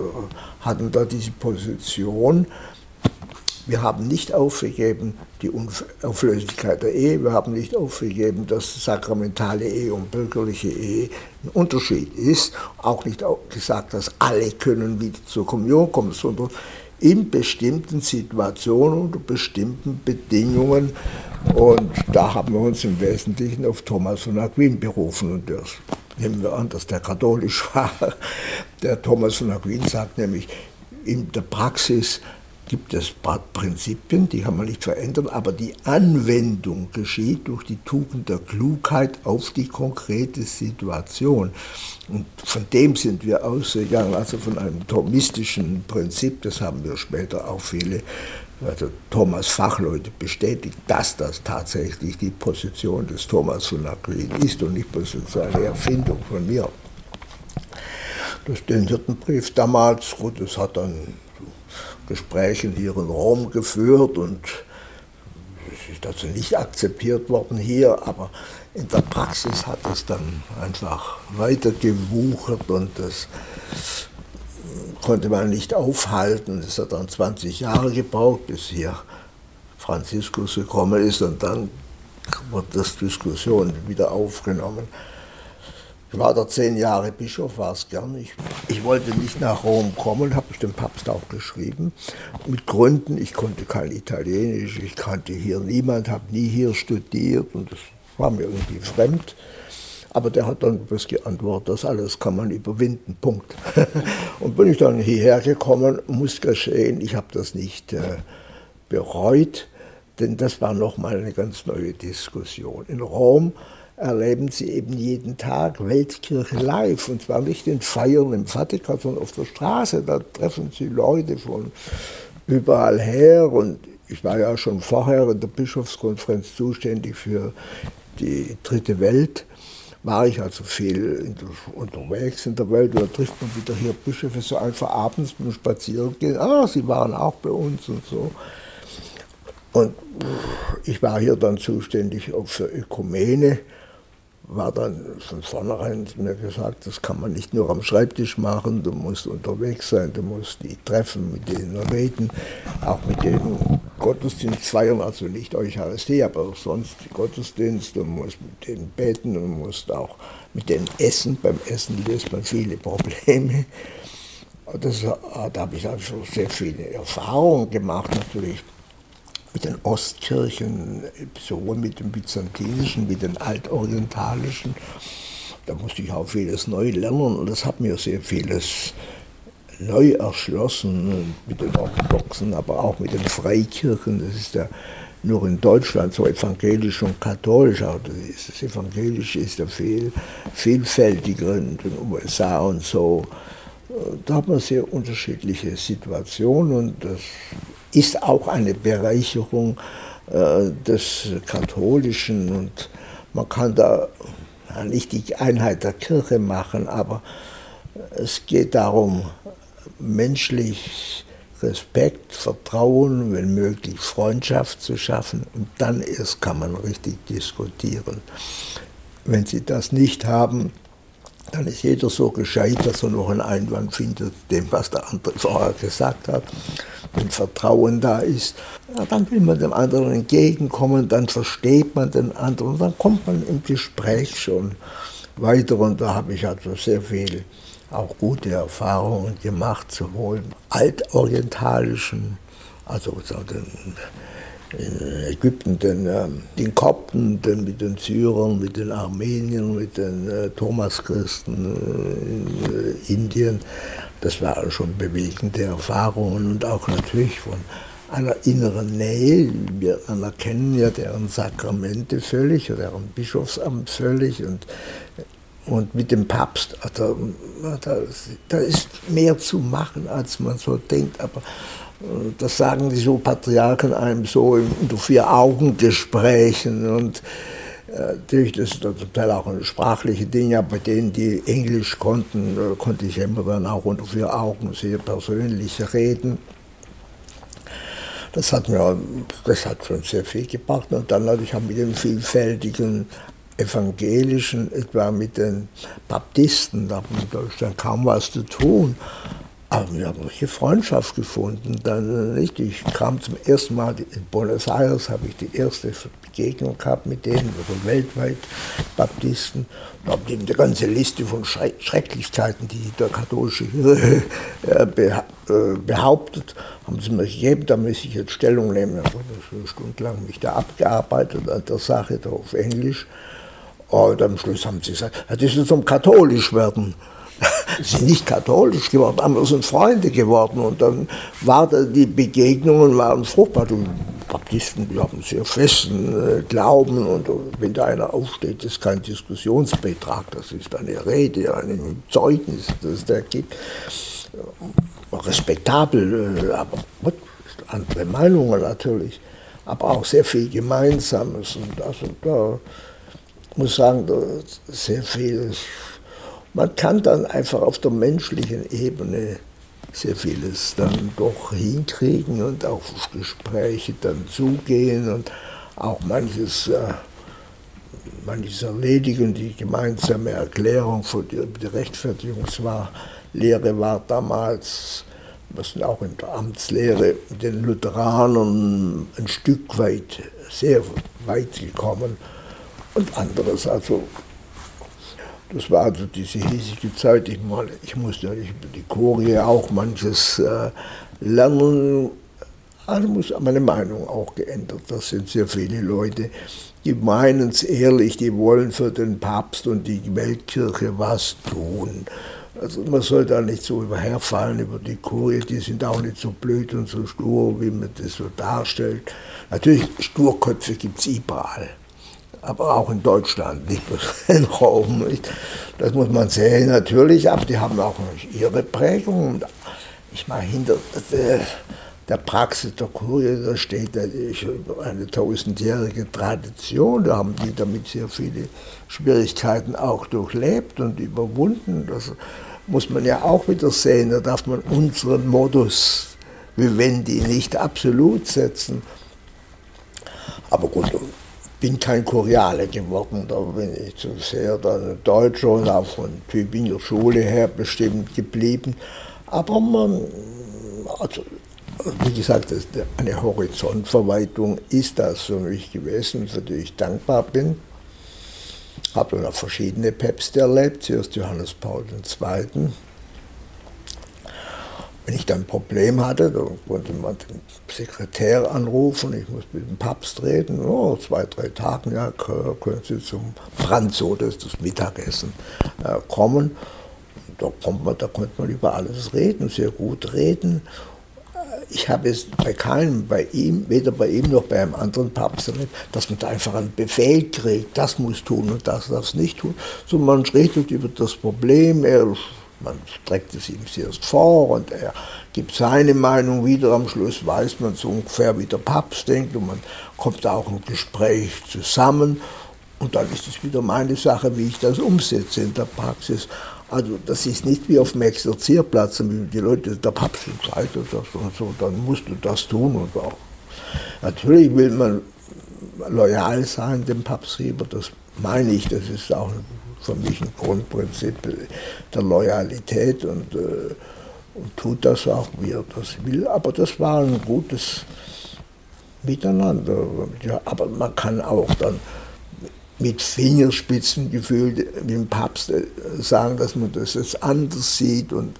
hatten da diese Position. Wir haben nicht aufgegeben die Auflöslichkeit der Ehe, wir haben nicht aufgegeben, dass sakramentale Ehe und bürgerliche Ehe ein Unterschied ist, auch nicht gesagt, dass alle können wieder zur Kommunion kommen, sondern in bestimmten Situationen unter bestimmten Bedingungen. Und da haben wir uns im Wesentlichen auf Thomas von Aquin berufen. Und das nehmen wir an, dass der katholisch war. Der Thomas von Aquin sagt nämlich, in der Praxis gibt es Prinzipien, die kann man nicht verändern, aber die Anwendung geschieht durch die Tugend der Klugheit auf die konkrete Situation. Und von dem sind wir ausgegangen, also von einem thomistischen Prinzip, das haben wir später auch viele also Thomas Fachleute bestätigt, dass das tatsächlich die Position des Thomas von Aquin ist und nicht bloß eine Erfindung von mir. Das den Hirtenbrief damals, gut, das hat dann Gesprächen hier in Rom geführt und es ist also nicht akzeptiert worden hier, aber in der Praxis hat es dann einfach weiter gewuchert und das konnte man nicht aufhalten. Es hat dann 20 Jahre gebraucht, bis hier Franziskus gekommen ist und dann wird das Diskussion wieder aufgenommen. Ich war da zehn Jahre Bischof, war es gern. Ich, ich wollte nicht nach Rom kommen, habe ich dem Papst auch geschrieben. Mit Gründen, ich konnte kein Italienisch, ich kannte hier niemand, habe nie hier studiert und das war mir irgendwie fremd. Aber der hat dann was geantwortet, das alles kann man überwinden, Punkt. und bin ich dann hierher gekommen, muss geschehen, ich habe das nicht äh, bereut, denn das war nochmal eine ganz neue Diskussion. In Rom erleben Sie eben jeden Tag Weltkirche live. Und zwar nicht in Feiern im Vatikan, sondern auf der Straße. Da treffen Sie Leute von überall her. Und ich war ja schon vorher in der Bischofskonferenz zuständig für die dritte Welt. War ich also viel der, unterwegs in der Welt. Da trifft man wieder hier Bischöfe so einfach abends beim Spazierengehen. Ah, Sie waren auch bei uns und so. Und ich war hier dann zuständig auch für Ökumene war dann von vornherein mir gesagt, das kann man nicht nur am Schreibtisch machen, du musst unterwegs sein, du musst die treffen, mit denen reden, auch mit denen Gottesdienst feiern, also nicht Eucharistie, aber sonst Gottesdienst, du musst mit denen beten, du musst auch mit denen essen, beim Essen löst man viele Probleme. Das, da habe ich also sehr viele Erfahrungen gemacht, natürlich mit den Ostkirchen, sowohl mit dem byzantinischen wie den altorientalischen. Da musste ich auch vieles neu lernen und das hat mir sehr vieles neu erschlossen mit den Orthodoxen, aber auch mit den Freikirchen. Das ist ja nur in Deutschland so evangelisch und katholisch. Das Evangelische ist ja viel vielfältiger in den USA und so. Da hat man sehr unterschiedliche Situationen und das ist auch eine Bereicherung, äh, des Katholischen und man kann da nicht die Einheit der Kirche machen, aber es geht darum, menschlich Respekt, Vertrauen, wenn möglich Freundschaft zu schaffen und dann erst kann man richtig diskutieren. Wenn Sie das nicht haben, dann ist jeder so gescheit, dass er noch einen Einwand findet, dem, was der andere vorher gesagt hat. Wenn Vertrauen da ist, ja, dann will man dem anderen entgegenkommen, dann versteht man den anderen, dann kommt man im Gespräch schon weiter. Und da habe ich also sehr viel auch gute Erfahrungen gemacht, sowohl altorientalischen, also den, in Ägypten den, ähm, den Kopten, den, mit den Syrern, mit den Armeniern, mit den äh, Thomaschristen äh, in äh, Indien. Das waren schon bewegende Erfahrungen und auch natürlich von einer inneren Nähe. Wir anerkennen ja deren Sakramente völlig, deren Bischofsamt völlig und und mit dem Papst, da, da, da ist mehr zu machen, als man so denkt. Aber äh, das sagen die so Patriarchen einem so in Vier-Augen-Gesprächen. Und äh, natürlich, das ist zum Teil auch eine sprachliche Ding, aber bei denen, die Englisch konnten, äh, konnte ich immer dann auch unter vier Augen sehr persönlich reden. Das hat mir, das hat schon sehr viel gebracht. Und dann natürlich auch mit den vielfältigen Evangelischen, etwa mit den Baptisten, da haben in Deutschland kaum was zu tun. Aber wir haben eine Freundschaft gefunden. Dann nicht. Ich kam zum ersten Mal in Buenos Aires, habe ich die erste Begegnung gehabt mit denen, also weltweit Baptisten. Da haben die eine ganze Liste von Schrecklichkeiten, die der katholische Kirche äh, äh, behauptet, haben sie mir gegeben. Da muss ich jetzt Stellung nehmen. Ich habe stundenlang mich da abgearbeitet an der Sache, da auf Englisch. Und am Schluss haben sie gesagt, das ist zum katholisch werden. sind nicht katholisch geworden, aber sind Freunde geworden. Und dann waren die Begegnungen waren fruchtbar. Die Baptisten, haben sehr festen äh, Glauben. Und wenn da einer aufsteht, ist kein Diskussionsbetrag, das ist eine Rede, ein Zeugnis, das es da gibt. Respektabel, äh, aber andere Meinungen natürlich. Aber auch sehr viel Gemeinsames. Und also da muss sagen, sehr viel. Man kann dann einfach auf der menschlichen Ebene sehr vieles dann doch hinkriegen und auch auf Gespräche dann zugehen und auch manches, äh, manches erledigen. Die gemeinsame Erklärung für die, die Rechtfertigungslehre war damals, was auch in der Amtslehre, den Lutheranern ein Stück weit, sehr weit gekommen und anderes. Also das war also diese hiesige Zeit. Ich, mal, ich musste über die Kurie auch manches äh, lernen. Also muss meine Meinung auch geändert. Das sind sehr viele Leute, die meinen es ehrlich, die wollen für den Papst und die Weltkirche was tun. Also man soll da nicht so überherfallen über die Kurie, die sind auch nicht so blöd und so stur, wie man das so darstellt. Natürlich, Sturköpfe gibt es überall aber auch in Deutschland, nicht bloß in Rom. Nicht? Das muss man sehen natürlich, aber die haben auch ihre Prägung. Ich meine, hinter der, der Praxis der Kurie, da steht eine tausendjährige Tradition, da haben die damit sehr viele Schwierigkeiten auch durchlebt und überwunden. Das muss man ja auch wieder sehen, da darf man unseren Modus Vivendi nicht absolut setzen. Aber gut, bin kein Koreaner geworden, da bin ich zu sehr dann Deutscher und auch von Tübinger Schule her bestimmt geblieben. Aber man, also, wie gesagt, eine Horizontverweitung ist das für mich gewesen, für die ich dankbar bin. Habe dann auch verschiedene Päpste erlebt, zuerst Johannes Paul II., wenn ich dann ein Problem hatte, da konnte man den Sekretär anrufen, ich muss mit dem Papst reden, oh, zwei, drei Tage, ja, können Sie zum Branzo, das ist das Mittagessen, äh, kommen. Da, kommt man, da konnte man über alles reden, sehr gut reden. Äh, ich habe es bei keinem, bei ihm, weder bei ihm noch bei einem anderen Papst erlebt, dass man da einfach einen Befehl kriegt, das muss tun und das darf nicht tun. So man redet über das Problem, er man streckt es ihm zuerst vor und er gibt seine Meinung wieder. Am Schluss weiß man so ungefähr, wie der Papst denkt und man kommt auch ein Gespräch zusammen und dann ist es wieder meine Sache, wie ich das umsetze in der Praxis. Also das ist nicht wie auf dem Exerzierplatz, die Leute, der Papst entscheidet das und so, dann musst du das tun und auch. Natürlich will man loyal sein dem Papst Rieber, das meine ich, das ist auch für mich ein Grundprinzip der Loyalität und, äh, und tut das auch, wie er das will. Aber das war ein gutes Miteinander. Ja, aber man kann auch dann mit Fingerspitzengefühl dem Papst äh, sagen, dass man das jetzt anders sieht und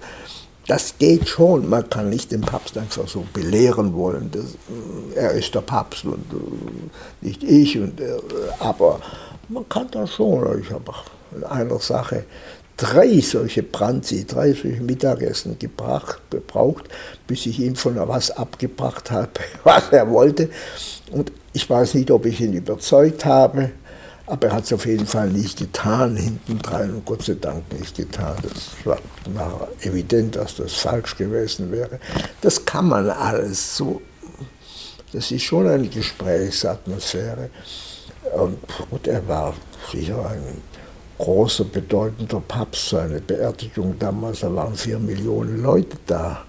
das geht schon. Man kann nicht den Papst einfach so belehren wollen. Das, äh, er ist der Papst und äh, nicht ich. Und, aber man kann das schon. Ich habe in einer Sache drei solche Branzi, drei solche Mittagessen gebracht, gebraucht, bis ich ihm von was abgebracht habe, was er wollte. Und ich weiß nicht, ob ich ihn überzeugt habe. Aber er hat es auf jeden Fall nicht getan, hintendrein und Gott sei Dank nicht getan. Das war nachher evident, dass das falsch gewesen wäre. Das kann man alles so. Das ist schon eine Gesprächsatmosphäre. Und gut, er war sicher ein großer, bedeutender Papst. Seine Beerdigung damals, da waren vier Millionen Leute da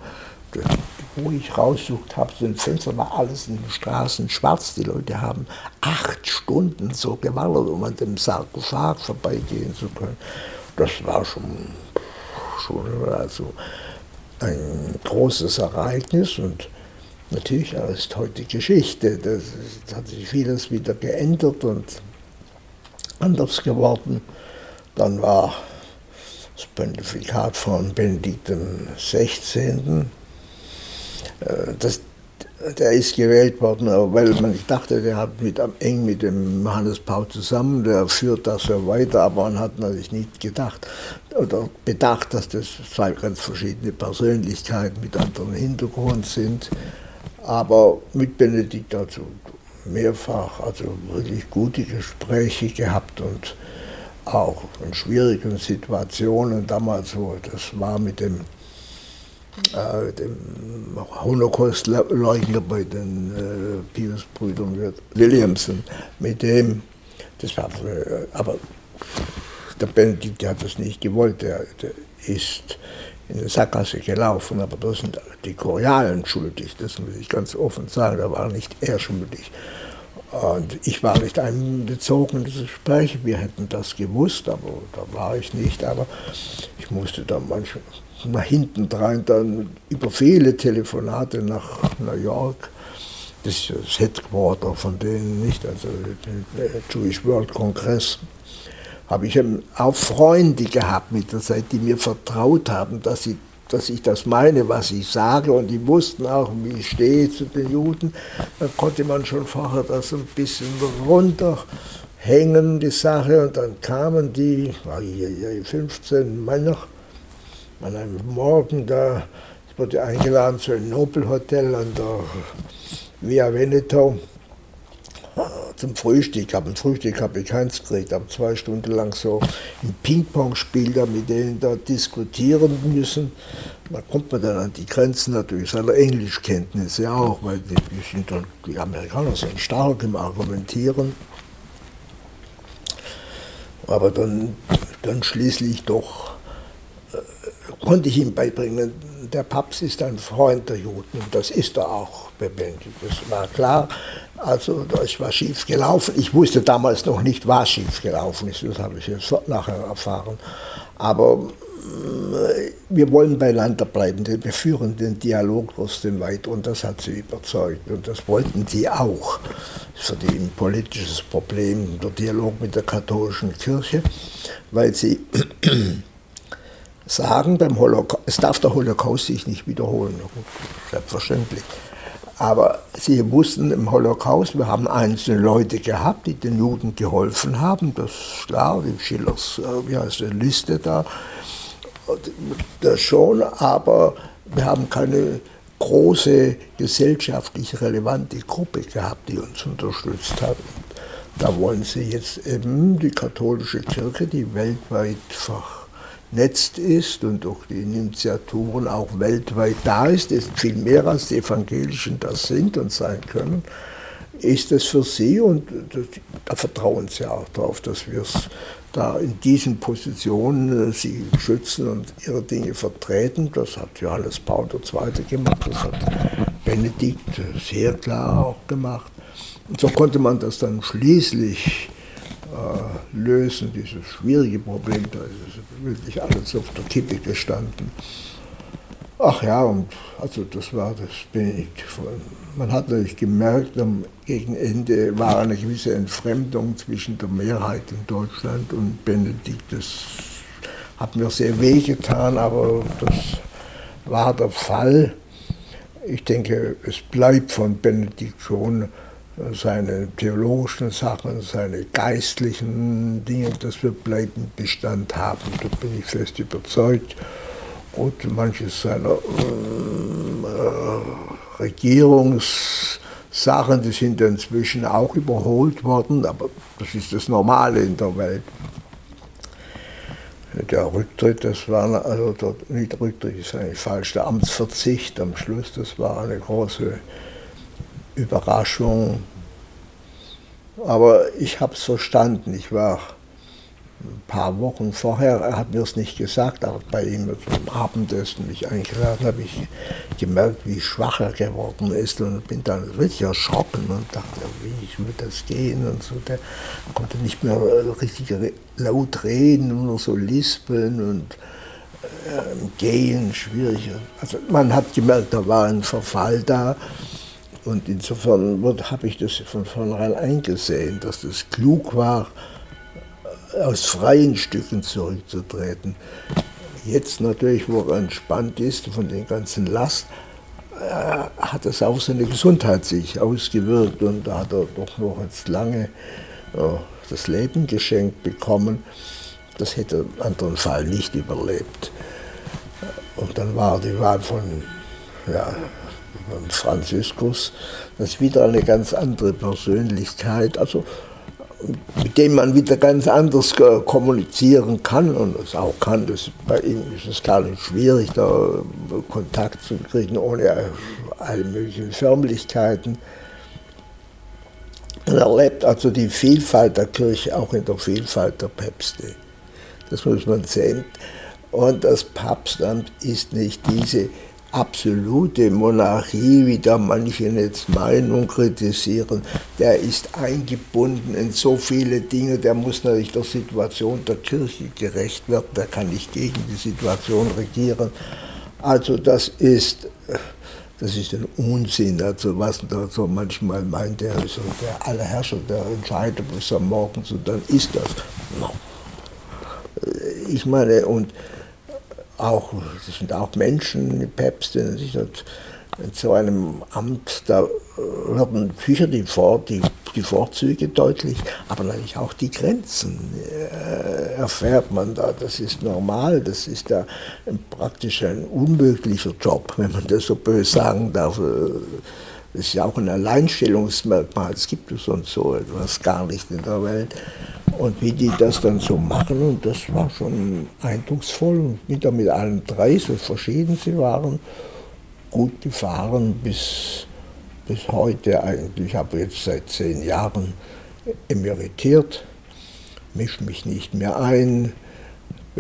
wo ich raussucht habe, so ein Fenster war alles in den Straßen schwarz. Die Leute haben acht Stunden so gewartet, um an dem Sarkophag vorbeigehen zu können. Das war schon, schon also ein großes Ereignis und natürlich ist heute Geschichte. Das, das hat sich vieles wieder geändert und anders geworden. Dann war das Pontifikat von Benedikt XVI äh, das, der ist gewählt worden, weil man ich dachte, der hat mit, eng mit dem Johannes Paul zusammen, der führt das so weiter, aber man hat natürlich nicht gedacht oder bedacht, dass das zwei ganz verschiedene Persönlichkeiten mit anderem Hintergrund sind. Aber mit Benedikt also mehrfach, also wirklich gute Gespräche gehabt und auch in schwierigen Situationen damals, wo das war mit dem äh, dem Holocaust-Leugner bei den äh, Pius-Brüdern Williamson, mit dem, das war, äh, aber der Benedikt der hat das nicht gewollt, der, der ist in der Sackgasse gelaufen, aber da sind die Korealen schuldig, das muss ich ganz offen sagen, da war nicht er schuldig. Und ich war nicht einbezogen in das Gespräch, wir hätten das gewusst, aber da war ich nicht, aber ich musste da manchmal nach hinten dran dann über viele Telefonate nach New York. Das das Headquarter von denen, nicht? Also der Jewish World Congress. Habe ich auch Freunde gehabt mit der Zeit, die mir vertraut haben, dass, sie, dass ich das meine, was ich sage. Und die wussten auch, wie ich stehe zu den Juden. Dann konnte man schon vorher das ein bisschen runterhängen, die Sache. Und dann kamen die, 15 Männer, an einem Morgen da, ich wurde eingeladen zu einem Nobelhotel an der Via Veneto zum Frühstück. Aber ein Frühstück habe ich keins gekriegt, habe zwei Stunden lang so ein Ping-Pong-Spiel da mit denen da diskutieren müssen. Da kommt man dann an die Grenzen natürlich seiner Englischkenntnisse auch, weil die, sind dann, die Amerikaner sind stark im Argumentieren. Aber dann, dann schließlich doch konnte ich ihm beibringen, der Papst ist ein Freund der Juden und das ist er auch bewendet. Das war klar. Also das war schief gelaufen. Ich wusste damals noch nicht, was schief gelaufen ist. Das habe ich jetzt nachher erfahren. Aber äh, wir wollen beieinander bleiben, wir führen den Dialog trotzdem weiter und das hat sie überzeugt und das wollten sie auch. Das ist für die ein politisches Problem, der Dialog mit der katholischen Kirche, weil sie sagen beim Holocaust, es darf der Holocaust sich nicht wiederholen, selbstverständlich. Aber sie wussten im Holocaust, wir haben einzelne Leute gehabt, die den Juden geholfen haben, das ist klar, wie Schillers, äh, wie heißt die Liste da, das schon, aber wir haben keine große gesellschaftlich relevante Gruppe gehabt, die uns unterstützt hat. Da wollen sie jetzt eben die katholische Kirche, die weltweit ver vernetzt ist und durch die Initiaturen auch weltweit da ist, ist viel mehr als die Evangelischen das sind und sein können, ist es für sie und da vertrauen sie auch darauf, dass wir es da in diesen Positionen äh, sie schützen und ihre Dinge vertreten. Das hat Johannes Paul II. gemacht, das hat Benedikt sehr klar auch gemacht. Und so konnte man das dann schließlich äh, lösen, dieses schwierige Problem. Da ist wirklich alles auf der Kippe gestanden. Ach ja, und also das war das Benedikt. Man hat natürlich gemerkt, am Gegenende war eine gewisse Entfremdung zwischen der Mehrheit in Deutschland und Benedikt. Das hat mir sehr wehgetan, aber das war der Fall. Ich denke, es bleibt von Benedikt schon seine theologischen Sachen, seine geistlichen Dinge, das wird bleibend Bestand haben. Da bin ich fest überzeugt. Und manches seiner äh, Regierungssachen, die sind inzwischen auch überholt worden, aber das ist das Normale in der Welt. Der Rücktritt, das war, also der, nicht Rücktritt ist eigentlich falsch, der Amtsverzicht am Schluss, das war eine große Überraschung. Aber ich habe es verstanden. Ich war ein paar Wochen vorher, er hat mir es nicht gesagt, aber bei ihm zum Abendessen mich eingeladen, habe ich gemerkt, wie schwach er geworden ist und bin dann richtig erschrocken und dachte, wie wird das gehen und so. Der konnte nicht mehr richtig laut reden, nur so lispeln und äh, Gehen schwierig. Also man hat gemerkt, da war ein Verfall da. Und insofern habe ich das von vornherein eingesehen, dass das klug war, aus freien Stücken zurückzutreten. Jetzt natürlich, wo er entspannt ist von den ganzen Last, äh, hat es auf seine Gesundheit sich ausgewirkt und da hat er doch noch jetzt lange äh, das Leben geschenkt bekommen. Das hätte er im anderen Fall nicht überlebt. Und dann war die Wahl von, ja, Franziskus, das ist wieder eine ganz andere Persönlichkeit. Also mit dem man wieder ganz anders kommunizieren kann und es auch kann. Das, bei ihm ist es gar nicht schwierig, da Kontakt zu kriegen, ohne alle möglichen Förmlichkeiten. Er erlebt also die Vielfalt der Kirche auch in der Vielfalt der Päpste. Das muss man sehen. Und das Papstamt ist nicht diese absolute Monarchie, wie da manche jetzt meinen und kritisieren, der ist eingebunden in so viele Dinge, der muss natürlich der Situation der Kirche gerecht werden, der kann nicht gegen die Situation regieren. Also das ist, das ist ein Unsinn, also was da so manchmal meint, der ist so der Allerherrscher, der entscheidet bis am Morgen, so dann ist das. Ich meine, und auch, das sind auch Menschen, die Päpste, in so einem Amt, da werden sicher die, Vor die, die Vorzüge deutlich, aber natürlich auch die Grenzen äh, erfährt man da. Das ist normal, das ist ja praktisch ein unmöglicher Job, wenn man das so böse sagen darf. Das ist ja auch ein Alleinstellungsmerkmal, es gibt sonst so etwas gar nicht in der Welt. Und wie die das dann so machen, und das war schon eindrucksvoll. Und wieder mit allen drei, so verschieden sie waren, gut gefahren bis, bis heute eigentlich. Ich habe jetzt seit zehn Jahren emeritiert, mische mich nicht mehr ein.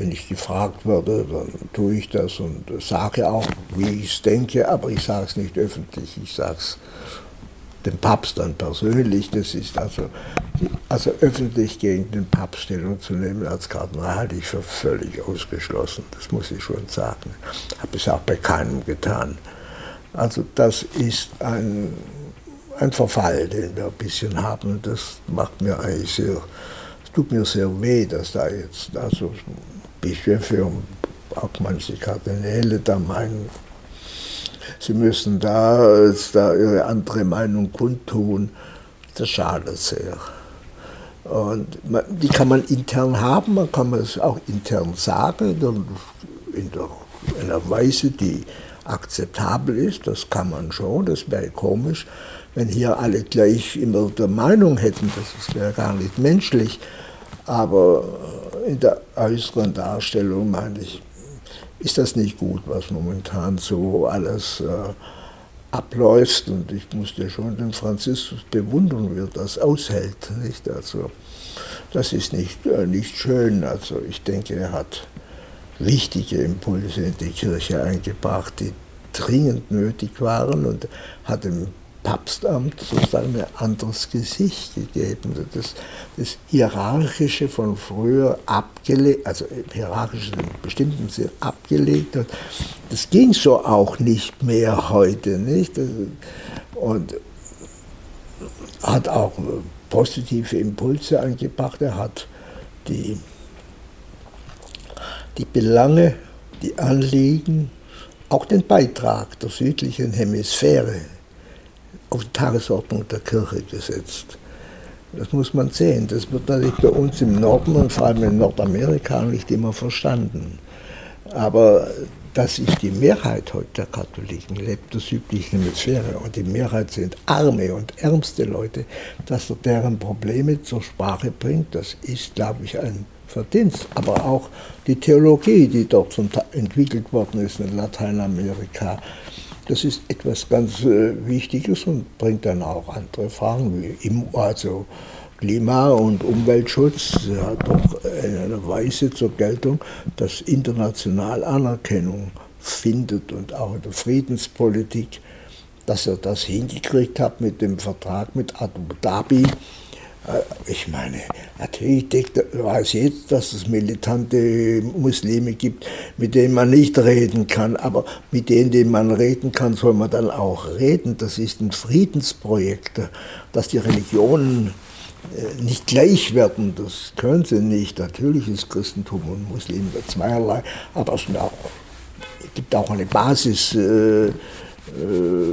Wenn ich gefragt werde, dann tue ich das und sage auch, wie ich es denke, aber ich sage es nicht öffentlich, ich sage es dem Papst dann persönlich. Das ist also, also öffentlich gegen den Papst Stellung zu nehmen als Kardinal halte ich für völlig ausgeschlossen. Das muss ich schon sagen. Habe es auch bei keinem getan. Also das ist ein, ein Verfall, den wir ein bisschen haben. Das macht mir eigentlich sehr, es tut mir sehr weh, dass da jetzt also Bischöfe und auch manche Kardinäle da meinen, sie müssen da, da ihre andere Meinung kundtun. Das schadet sehr. Und die kann man intern haben, man kann es auch intern sagen, in, der, in einer Weise, die akzeptabel ist, das kann man schon, das wäre komisch, wenn hier alle gleich immer der Meinung hätten, das wäre gar nicht menschlich. Aber in der äußeren Darstellung, meine ich, ist das nicht gut, was momentan so alles äh, abläuft. Und ich musste schon den Franziskus bewundern, wie er das aushält. Nicht? Also, das ist nicht, äh, nicht schön. Also ich denke, er hat wichtige Impulse in die Kirche eingebracht, die dringend nötig waren und hat dem Papstamt sozusagen ein anderes Gesicht gegeben. Das, das Hierarchische von früher abgelegt, also hierarchisch in bestimmten Sinn abgelegt hat, das ging so auch nicht mehr heute. Nicht? Und hat auch positive Impulse eingebracht. Er hat die, die Belange, die Anliegen, auch den Beitrag der südlichen Hemisphäre auf die Tagesordnung der Kirche gesetzt. Das muss man sehen. Das wird natürlich bei uns im Norden und vor allem in Nordamerika nicht immer verstanden. Aber dass sich die Mehrheit heute der Katholiken lebt, der südlichen Hemisphäre, und die Mehrheit sind arme und ärmste Leute, dass er deren Probleme zur Sprache bringt, das ist, glaube ich, ein Verdienst. Aber auch die Theologie, die dort entwickelt worden ist in Lateinamerika, das ist etwas ganz äh, Wichtiges und bringt dann auch andere Fragen wie im, also Klima- und Umweltschutz hat doch in einer Weise zur Geltung, dass international Anerkennung findet und auch in der Friedenspolitik, dass er das hingekriegt hat mit dem Vertrag mit Abu Dhabi, ich meine, natürlich weiß jetzt, dass es militante Muslime gibt, mit denen man nicht reden kann, aber mit denen, denen man reden kann, soll man dann auch reden. Das ist ein Friedensprojekt, dass die Religionen äh, nicht gleich werden, das können sie nicht. Natürlich ist Christentum und Muslim zweierlei, aber es gibt auch eine Basis. Äh,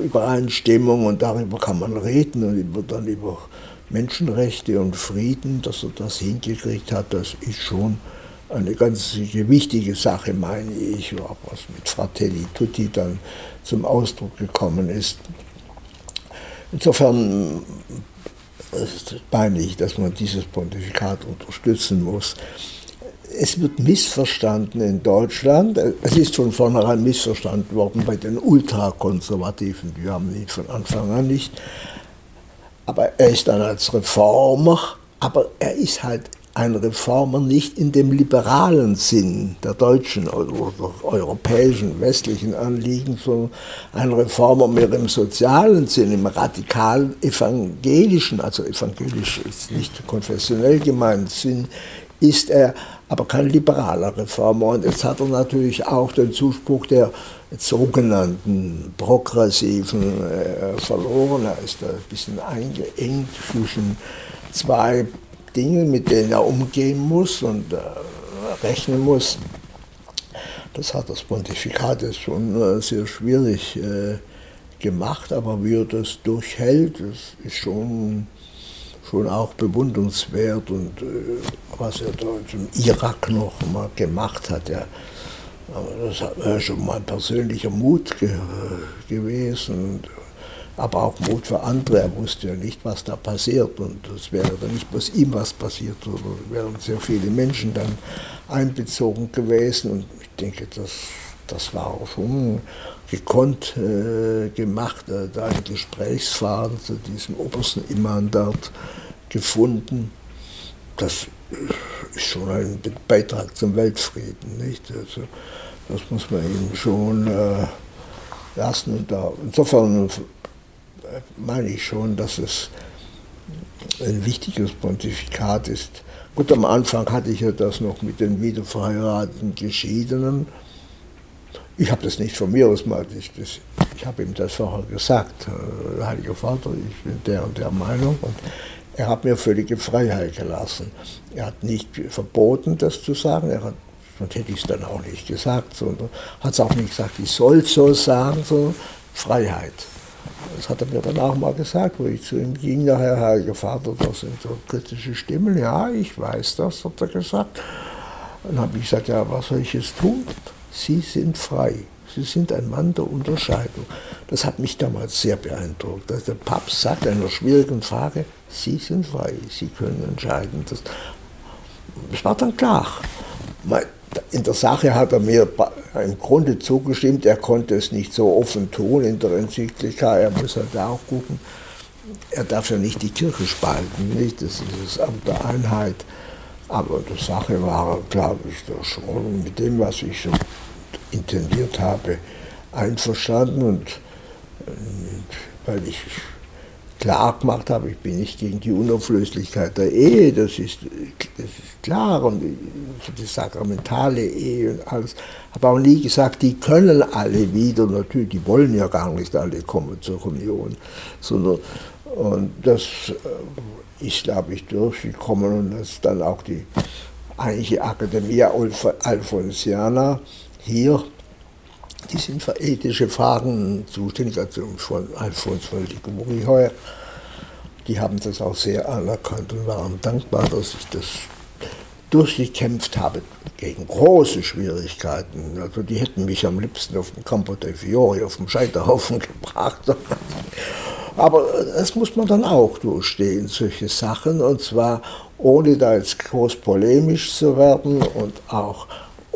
Übereinstimmung und darüber kann man reden und über, dann über Menschenrechte und Frieden, dass er das hingekriegt hat, das ist schon eine ganz wichtige Sache, meine ich, was mit Fratelli Tutti dann zum Ausdruck gekommen ist. Insofern meine ich, dass man dieses Pontifikat unterstützen muss. Es wird missverstanden in Deutschland. Es ist von vornherein missverstanden worden bei den Ultrakonservativen. Die haben ihn von Anfang an nicht aber er ist dann als Reformer, aber er ist halt ein Reformer nicht in dem liberalen Sinn der deutschen oder europäischen westlichen Anliegen, sondern ein Reformer mehr im sozialen Sinn, im radikalen evangelischen, also evangelisch ist nicht konfessionell gemeint, Sinn, ist er aber kein liberaler Reformer. Und jetzt hat er natürlich auch den Zuspruch der sogenannten Progressiven äh, verloren. Er ist da ein bisschen eingeengt zwischen zwei Dingen, mit denen er umgehen muss und äh, rechnen muss. Das hat das Pontifikat jetzt schon äh, sehr schwierig äh, gemacht, aber wie er das durchhält, das ist schon schon auch bewundernswert und äh, was er da im Irak noch mal gemacht hat. Ja. Aber das war schon mal persönlicher Mut ge gewesen, aber auch Mut für andere. Er wusste ja nicht, was da passiert und es wäre dann nicht bloß ihm was passiert, sondern wären sehr viele Menschen dann einbezogen gewesen und ich denke, das, das war auch schon gekonnt äh, gemacht, äh, da ein Gesprächsfaden zu diesem obersten Imam dort gefunden. Das ist schon ein Beitrag zum Weltfrieden. Nicht? Also, das muss man ihm schon äh, lassen. Und da, insofern äh, meine ich schon, dass es ein wichtiges Pontifikat ist. Gut, am Anfang hatte ich ja das noch mit den wiederverheirateten Geschiedenen. Ich habe das nicht von mir aus mal, ich, ich habe ihm das vorher gesagt, äh, Heiliger Vater, ich bin der und der Meinung. Und er hat mir völlige Freiheit gelassen. Er hat nicht verboten, das zu sagen. Er hat, sonst hätte ich es dann auch nicht gesagt, sondern hat es auch nicht gesagt, ich soll so sagen, sondern Freiheit. Das hat er mir dann auch mal gesagt, wo ich zu ihm ging, nachher, Heiliger Vater, das sind so kritische Stimmen. Ja, ich weiß das, hat er gesagt. Dann habe ich gesagt, ja, was soll ich jetzt tun? Sie sind frei. Sie sind ein Mann der Unterscheidung. Das hat mich damals sehr beeindruckt. Dass der Papst sagt einer schwierigen Frage, Sie sind frei, Sie können entscheiden. Das, das war dann klar. In der Sache hat er mir im Grunde zugestimmt. Er konnte es nicht so offen tun in der Enzyklika. Er muss halt auch gucken. Er darf ja nicht die Kirche spalten, nicht? Das ist das Amt der Einheit. Aber die Sache war, glaube ich, schon mit dem, was ich so intendiert habe, einverstanden. Und äh, weil ich klar gemacht habe, ich bin nicht gegen die Unauflöslichkeit der Ehe, das ist, das ist klar, und die sakramentale Ehe und alles. Habe auch nie gesagt, die können alle wieder, natürlich, die wollen ja gar nicht alle kommen zur Union, sondern und das äh, ist, glaube ich, durchgekommen und das ist dann auch die eigentliche Akademie Alfonsiana hier die sind für ethische Fragen zuständig, also von Alfons Völdig-Muriheuer. Die haben das auch sehr anerkannt und waren dankbar, dass ich das durchgekämpft habe gegen große Schwierigkeiten. Also die hätten mich am liebsten auf dem Campo dei Fiori, auf dem Scheiterhaufen gebracht. Aber das muss man dann auch durchstehen, solche Sachen, und zwar ohne da jetzt groß polemisch zu werden und auch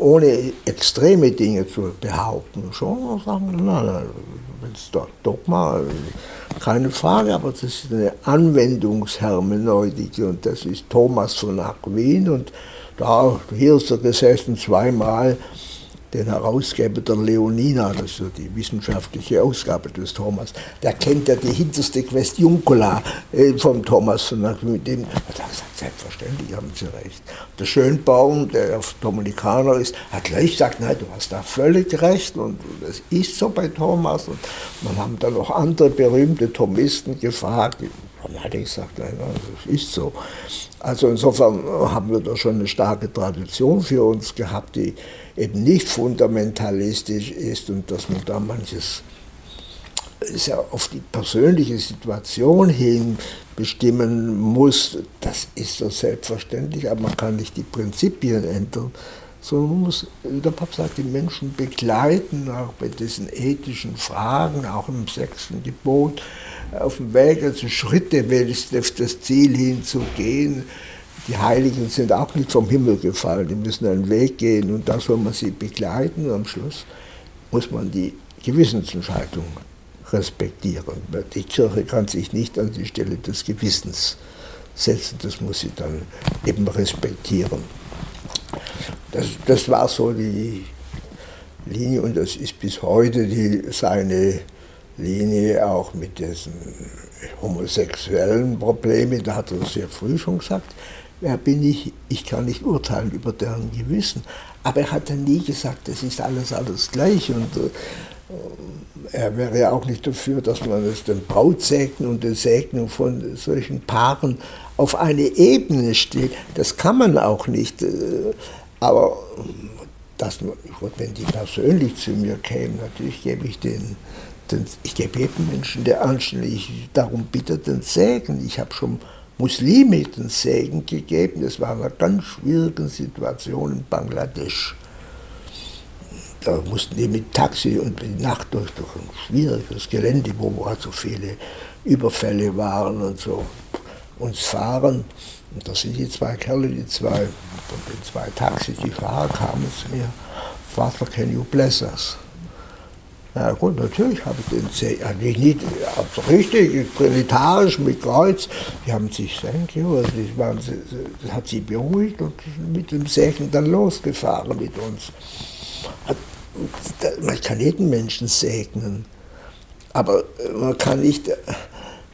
ohne extreme Dinge zu behaupten, schon sagen, nein, nein, wenn es da Dogma, keine Frage, aber das ist eine Anwendungshermeneutik und das ist Thomas von Aquin und da, hier ist er gesessen zweimal den Herausgeber der Leonina, das ist die wissenschaftliche Ausgabe des Thomas, der kennt ja die hinterste Questiuncula äh, vom Thomas, mit dem hat er gesagt, selbstverständlich haben Sie recht. Der Schönbaum, der auf Dominikaner ist, hat gleich gesagt, nein, du hast da völlig recht und das ist so bei Thomas. Und man haben dann noch andere berühmte Thomisten gefragt, dann hat er gesagt, nein, das ist so. Also insofern haben wir da schon eine starke Tradition für uns gehabt, die eben nicht fundamentalistisch ist und dass man da manches ja auf die persönliche Situation hin bestimmen muss, das ist so selbstverständlich, aber man kann nicht die Prinzipien ändern, sondern man muss, wie der Papst sagt, die Menschen begleiten, auch bei diesen ethischen Fragen, auch im sechsten Gebot, auf dem Weg, also Schritte, auf das Ziel hinzugehen, die Heiligen sind auch nicht vom Himmel gefallen, die müssen einen Weg gehen und da soll man sie begleiten und am Schluss muss man die Gewissensentscheidung respektieren. Die Kirche kann sich nicht an die Stelle des Gewissens setzen, das muss sie dann eben respektieren. Das, das war so die Linie und das ist bis heute die, seine Linie auch mit diesen homosexuellen Problemen. Da hat er sehr früh schon gesagt, wer bin ich? Ich kann nicht urteilen über deren Gewissen. Aber er hat dann nie gesagt, das ist alles alles gleich. Und äh, er wäre ja auch nicht dafür, dass man es den Brautsegen und den Segnung von solchen Paaren auf eine Ebene stellt. Das kann man auch nicht. Äh, aber das, wenn die persönlich zu mir kämen, natürlich gebe ich den, den ich gebe jedem Menschen, der anständig darum bittet, den Segen. Ich habe schon Muslime den Segen gegeben. Das war eine ganz schwierige Situation in Bangladesch. Da mussten die mit Taxi und die Nacht durch, durch ein schwieriges Gelände, wo so viele Überfälle waren und so, uns fahren. Und da sind die zwei Kerle, die zwei, von den zwei Taxis, die Fahrer kamen zu mir, Vater, can you bless us? Na gut, natürlich habe ich den eigentlich nicht also richtig trinitarisch mit Kreuz. Die haben sich, you, also das hat sie beruhigt und mit dem Segen dann losgefahren mit uns. Man kann jeden Menschen segnen, aber man kann nicht, das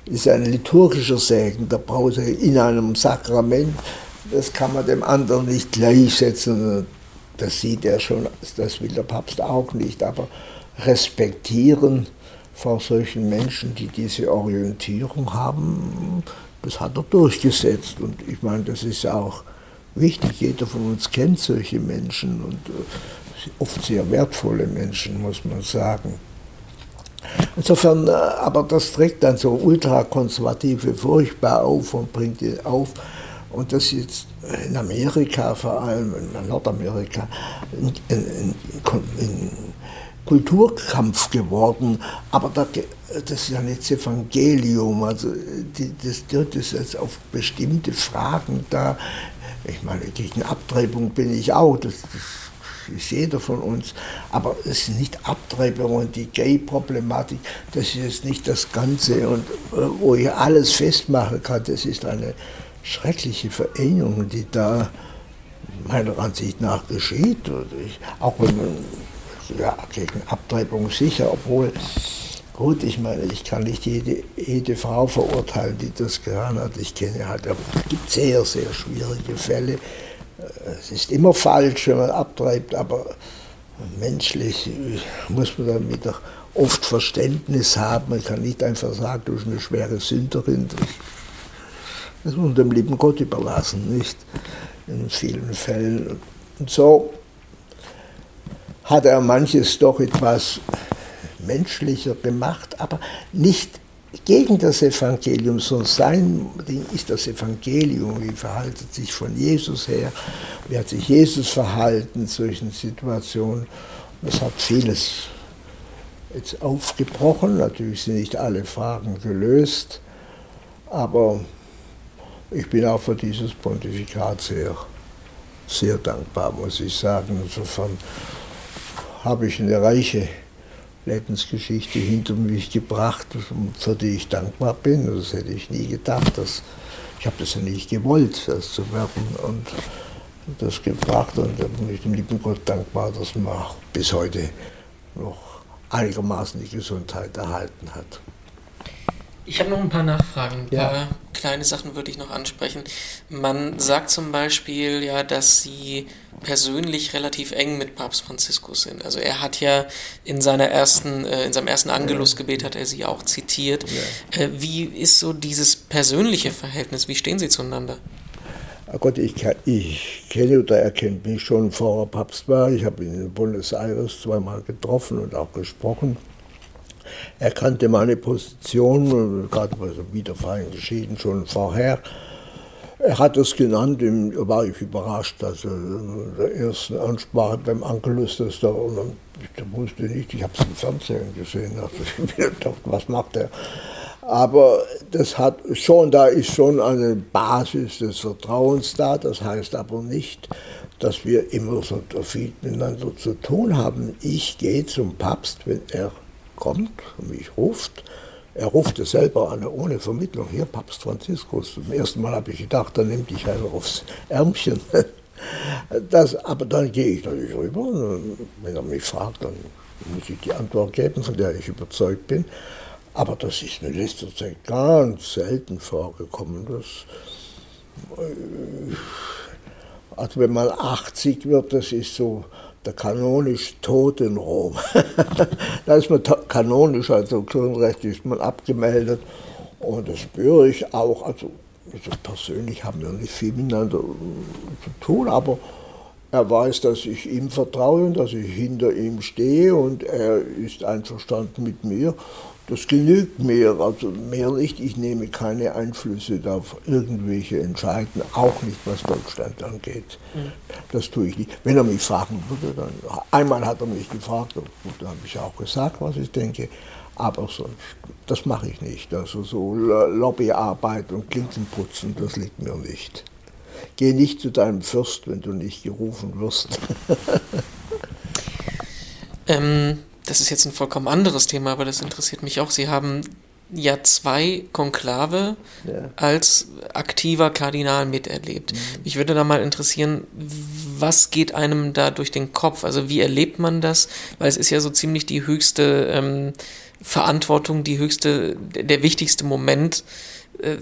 ist ein liturgischer Segen, der Brause in einem Sakrament, das kann man dem anderen nicht gleichsetzen. Das sieht er schon, das will der Papst auch nicht, aber respektieren vor solchen Menschen, die diese Orientierung haben, das hat er durchgesetzt. Und ich meine, das ist auch wichtig. Jeder von uns kennt solche Menschen und äh, oft sehr wertvolle Menschen, muss man sagen. Insofern, äh, aber das trägt dann so Ultrakonservative furchtbar auf und bringt ihn auf. Und das ist in Amerika vor allem, in Nordamerika, in, in, in, Kulturkampf geworden, aber da, das ist ja nicht das Evangelium, also die, das wird es jetzt auf bestimmte Fragen da, ich meine, gegen Abtreibung bin ich auch, das, das ist jeder von uns. Aber es sind nicht Abtreibungen, die Gay-Problematik, das ist jetzt nicht das Ganze. Und äh, wo ich alles festmachen kann, das ist eine schreckliche Verengung, die da meiner Ansicht nach geschieht. Auch wenn man ja, gegen Abtreibung sicher, obwohl Gut, ich meine, ich kann nicht jede, jede Frau verurteilen, die das getan hat. Ich kenne halt, es gibt sehr, sehr schwierige Fälle. Es ist immer falsch, wenn man abtreibt, aber menschlich muss man damit doch oft Verständnis haben. Man kann nicht einfach sagen, du bist eine schwere Sünderin. Das muss man dem lieben Gott überlassen, nicht? In vielen Fällen. Und so hat er manches doch etwas menschlicher gemacht, aber nicht gegen das Evangelium, sondern sein Ding ist das Evangelium. Wie verhält sich von Jesus her? Wie hat sich Jesus verhalten in solchen Situationen? Das hat vieles jetzt aufgebrochen. Natürlich sind nicht alle Fragen gelöst, aber ich bin auch für dieses Pontifikat sehr, sehr dankbar, muss ich sagen. Insofern habe ich eine reiche Lebensgeschichte hinter mich gebracht, für die ich dankbar bin. Das hätte ich nie gedacht. Dass, ich habe das ja nicht gewollt, das zu werden und das gebracht. Und da bin ich dem lieben Gott dankbar, dass man bis heute noch einigermaßen die Gesundheit erhalten hat. Ich habe noch ein paar Nachfragen. Ein paar ja. kleine Sachen würde ich noch ansprechen. Man sagt zum Beispiel ja, dass Sie persönlich relativ eng mit Papst Franziskus sind. Also er hat ja in seiner ersten, äh, in seinem ersten Angelusgebet hat er Sie auch zitiert. Ja. Äh, wie ist so dieses persönliche Verhältnis? Wie stehen Sie zueinander? Oh Gott, ich, ich kenne oder er kennt mich schon, bevor er Papst war. Ich habe ihn in Buenos Aires zweimal getroffen und auch gesprochen. Er kannte meine Position, gerade bei so Wiederverein geschieden, schon vorher. Er hat es genannt, da war ich überrascht, also der ersten Ansprache beim Angelus, dass da, und ich wusste nicht, ich habe es im Fernsehen gesehen, also dachte, was macht er? Aber das hat schon, da ist schon eine Basis des Vertrauens da, das heißt aber nicht, dass wir immer so viel miteinander zu tun haben. Ich gehe zum Papst, wenn er kommt und mich ruft. Er ruft es selber an, ohne Vermittlung. Hier, Papst Franziskus. Zum ersten Mal habe ich gedacht, dann nimmt dich einer aufs Ärmchen. Das, aber dann gehe ich natürlich rüber. wenn er mich fragt, dann muss ich die Antwort geben, von der ich überzeugt bin. Aber das ist in letzter Zeit ganz selten vorgekommen. Das, äh, also wenn man 80 wird, das ist so der kanonisch tot in Rom. da ist man kanonisch, also kirchenrechtlich ist man abgemeldet. Und das spüre ich auch. Also, also persönlich haben wir nicht viel miteinander zu tun, aber er weiß, dass ich ihm vertraue und dass ich hinter ihm stehe und er ist einverstanden mit mir. Das genügt mir, also mehr nicht. Ich nehme keine Einflüsse auf irgendwelche Entscheidungen, auch nicht was Deutschland angeht. Mhm. Das tue ich nicht. Wenn er mich fragen würde, dann. Einmal hat er mich gefragt, und da habe ich auch gesagt, was ich denke. Aber sonst, das mache ich nicht. Also so Lobbyarbeit und Klinkenputzen, das liegt mir nicht. Geh nicht zu deinem Fürst, wenn du nicht gerufen wirst. ähm, das ist jetzt ein vollkommen anderes Thema, aber das interessiert mich auch. Sie haben ja zwei Konklave ja. als aktiver Kardinal miterlebt. Mhm. Mich würde da mal interessieren, was geht einem da durch den Kopf? Also wie erlebt man das? Weil es ist ja so ziemlich die höchste ähm, Verantwortung, die höchste, der wichtigste Moment äh,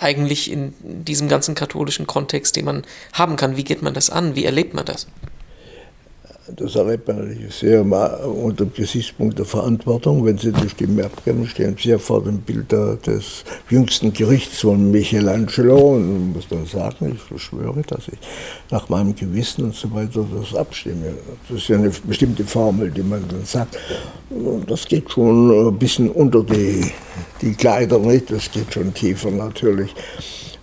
eigentlich in diesem ganzen katholischen Kontext, den man haben kann. Wie geht man das an? Wie erlebt man das? Das erlebt man natürlich sehr unter dem Gesichtspunkt der Verantwortung. Wenn Sie die Stimme abgeben, stehen Sie ja vor dem Bild des jüngsten Gerichts von Michelangelo und muss dann sagen, ich verschwöre, dass ich nach meinem Gewissen und so weiter das abstimme. Das ist ja eine bestimmte Formel, die man dann sagt. Das geht schon ein bisschen unter die, die Kleider nicht, das geht schon tiefer natürlich.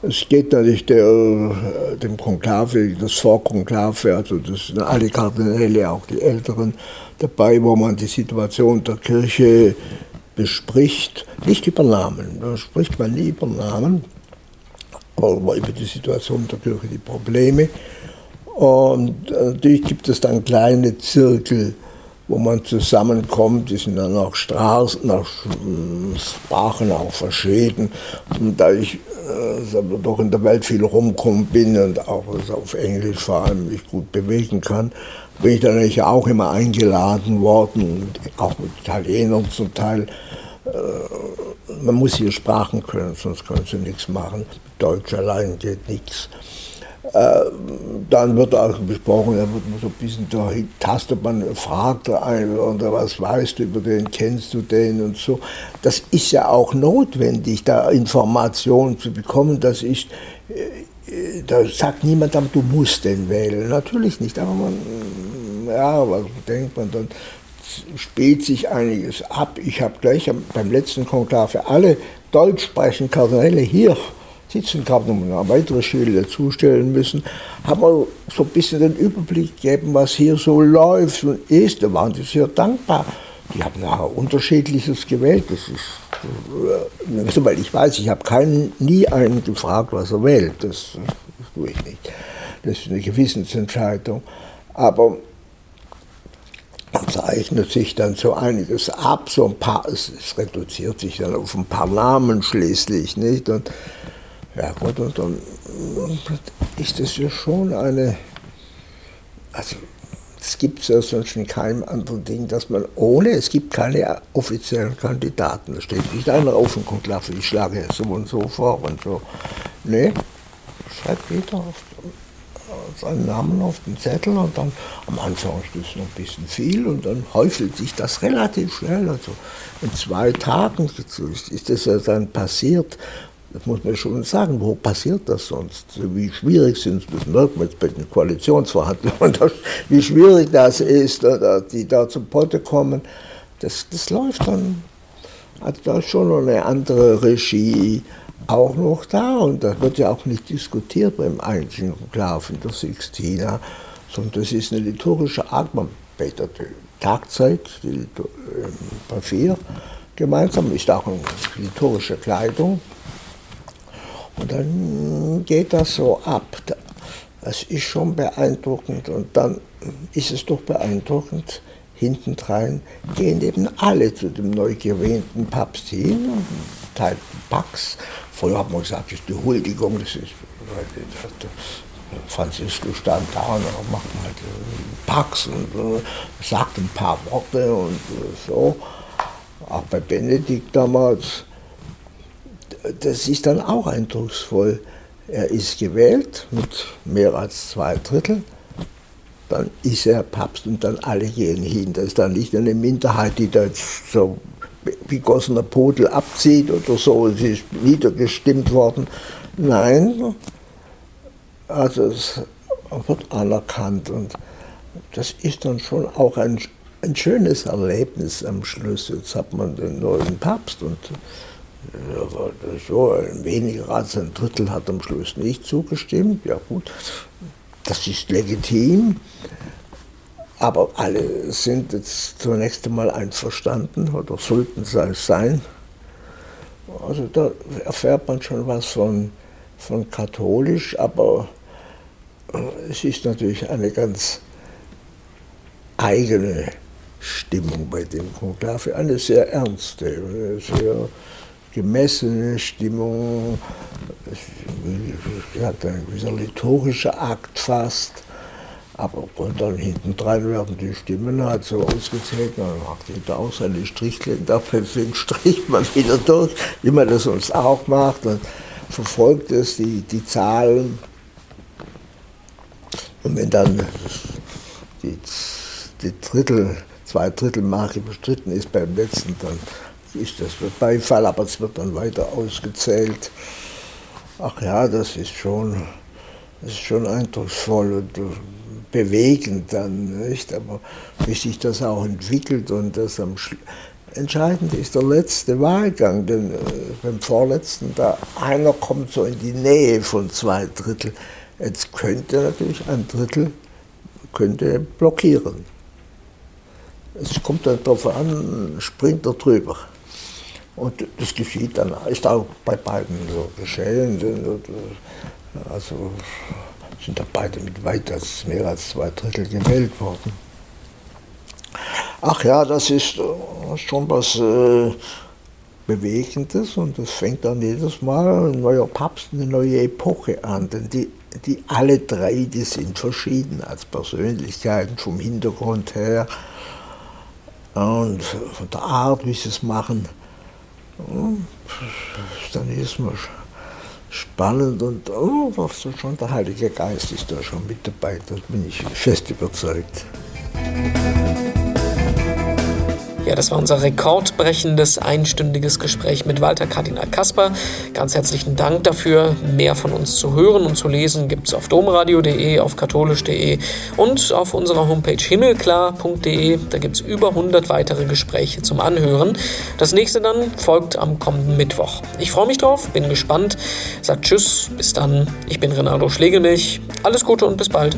Es geht natürlich der, äh, dem Konklave, das Vorkonklave, also das sind alle Kardinäle, auch die Älteren, dabei, wo man die Situation der Kirche bespricht, nicht über Namen, da spricht man nie über Namen, aber über die Situation der Kirche, die Probleme. Und äh, natürlich gibt es dann kleine Zirkel, wo man zusammenkommt. Die sind dann auch Straßen, nach Sprachen auch verschieden. Und da ich äh, doch in der Welt viel rumkommen bin und auch also auf Englisch vor allem mich gut bewegen kann, bin ich dann auch immer eingeladen worden, auch mit Italienern zum Teil. Äh, man muss hier Sprachen können, sonst können sie nichts machen. Deutsch allein geht nichts. Äh, dann wird auch besprochen, da wird man so ein bisschen da tastet man, fragt einen oder was weißt du über den, kennst du den und so. Das ist ja auch notwendig, da Informationen zu bekommen. Das ist, äh, da sagt niemand, du musst den wählen. Natürlich nicht, aber man, ja, was denkt man dann? spielt sich einiges ab. Ich habe gleich beim letzten Konklave alle Deutsch sprechenden Kardinäle hier sitzen gehabt und eine weitere Schilder zustellen müssen, haben wir so ein bisschen den Überblick gegeben, was hier so läuft und ist. Da waren die sehr dankbar. Die haben nachher unterschiedliches gewählt. Das ist, äh, weil ich weiß, ich habe keinen, nie einen gefragt, was er wählt. Das, das tue ich nicht. Das ist eine Gewissensentscheidung. Aber zeichnet sich dann so einiges ab, so ein paar, es, es reduziert sich dann auf ein paar Namen schließlich, nicht? Und ja gut, und dann ist das ja schon eine, also es gibt ja sonst in keinem anderen Ding, dass man ohne, es gibt keine offiziellen Kandidaten, da steht nicht einer auf und kommt klar, ich schlage so und so vor und so. Nee, schreibt jeder auf seinen Namen auf den Zettel und dann am Anfang ist das noch ein bisschen viel und dann häufelt sich das relativ schnell. Also in zwei Tagen ist das ja dann passiert das muss man schon sagen, wo passiert das sonst? Wie schwierig sind es, das merkt man jetzt bei den Koalitionsverhandlungen, wie schwierig das ist, die da zum Potte kommen. Das, das läuft dann, also da ist schon eine andere Regie auch noch da. Und das wird ja auch nicht diskutiert beim einzigen Konklav in der Sixtina, sondern das ist eine liturgische Art, man betet die Tagzeit, die bei vier gemeinsam, ist auch eine liturgische Kleidung, und dann geht das so ab. Das ist schon beeindruckend. Und dann ist es doch beeindruckend, hintendrein gehen eben alle zu dem neu gewählten Papst hin und teilen Pax. Früher hat man gesagt, das ist die Huldigung, das ist, Franziskus stand da und macht man halt Pax und sagt ein paar Worte und so. Auch bei Benedikt damals das ist dann auch eindrucksvoll. Er ist gewählt mit mehr als zwei Drittel, dann ist er Papst und dann alle gehen hin. Das ist dann nicht eine Minderheit, die da jetzt so wie gossener Podel abzieht oder so, sie ist niedergestimmt worden. Nein, also es wird anerkannt und das ist dann schon auch ein, ein schönes Erlebnis am Schluss. Jetzt hat man den neuen Papst und so, weniger als ein Drittel hat am Schluss nicht zugestimmt. Ja gut, das ist legitim. Aber alle sind jetzt zunächst einmal einverstanden oder sollten es sein. Also da erfährt man schon was von, von katholisch, aber es ist natürlich eine ganz eigene Stimmung bei dem Konklave, eine sehr ernste, sehr gemessene Stimmung, hat ein gewisser liturgischer Akt fast. Aber und dann hinten dran werden die Stimmen halt so ausgezählt, dann macht jeder auch seine Strichlin, deswegen stricht man wieder durch, wie man das sonst auch macht und verfolgt es, die, die Zahlen. Und wenn dann die, die Drittel, zwei Drittel Marke bestritten ist beim letzten, dann ist das Beifall, aber es wird dann weiter ausgezählt. Ach ja, das ist schon, das ist schon eindrucksvoll und äh, bewegend dann, nicht? Aber wie sich das auch entwickelt und das am Schluss. Entscheidend ist der letzte Wahlgang, denn äh, beim vorletzten, da einer kommt so in die Nähe von zwei Drittel. Jetzt könnte natürlich ein Drittel könnte blockieren. Es kommt dann darauf an, springt er drüber. Und das geschieht dann, ist auch bei beiden so geschehen. Also sind da beide mit weit mehr als zwei Drittel gewählt worden. Ach ja, das ist äh, schon was äh, Bewegendes und das fängt dann jedes Mal ein neuer Papst, eine neue Epoche an. Denn die, die alle drei, die sind verschieden als Persönlichkeiten vom Hintergrund her und von der Art, wie sie es machen. Dann ist man spannend und oh, schon der Heilige Geist ist da schon mit dabei, da bin ich fest überzeugt. Ja, das war unser rekordbrechendes einstündiges Gespräch mit Walter Kardinal Kasper. Ganz herzlichen Dank dafür. Mehr von uns zu hören und zu lesen gibt es auf domradio.de, auf katholisch.de und auf unserer Homepage himmelklar.de. Da gibt es über 100 weitere Gespräche zum Anhören. Das nächste dann folgt am kommenden Mittwoch. Ich freue mich drauf, bin gespannt. Sagt Tschüss, bis dann. Ich bin Renato Schlegelmilch. Alles Gute und bis bald.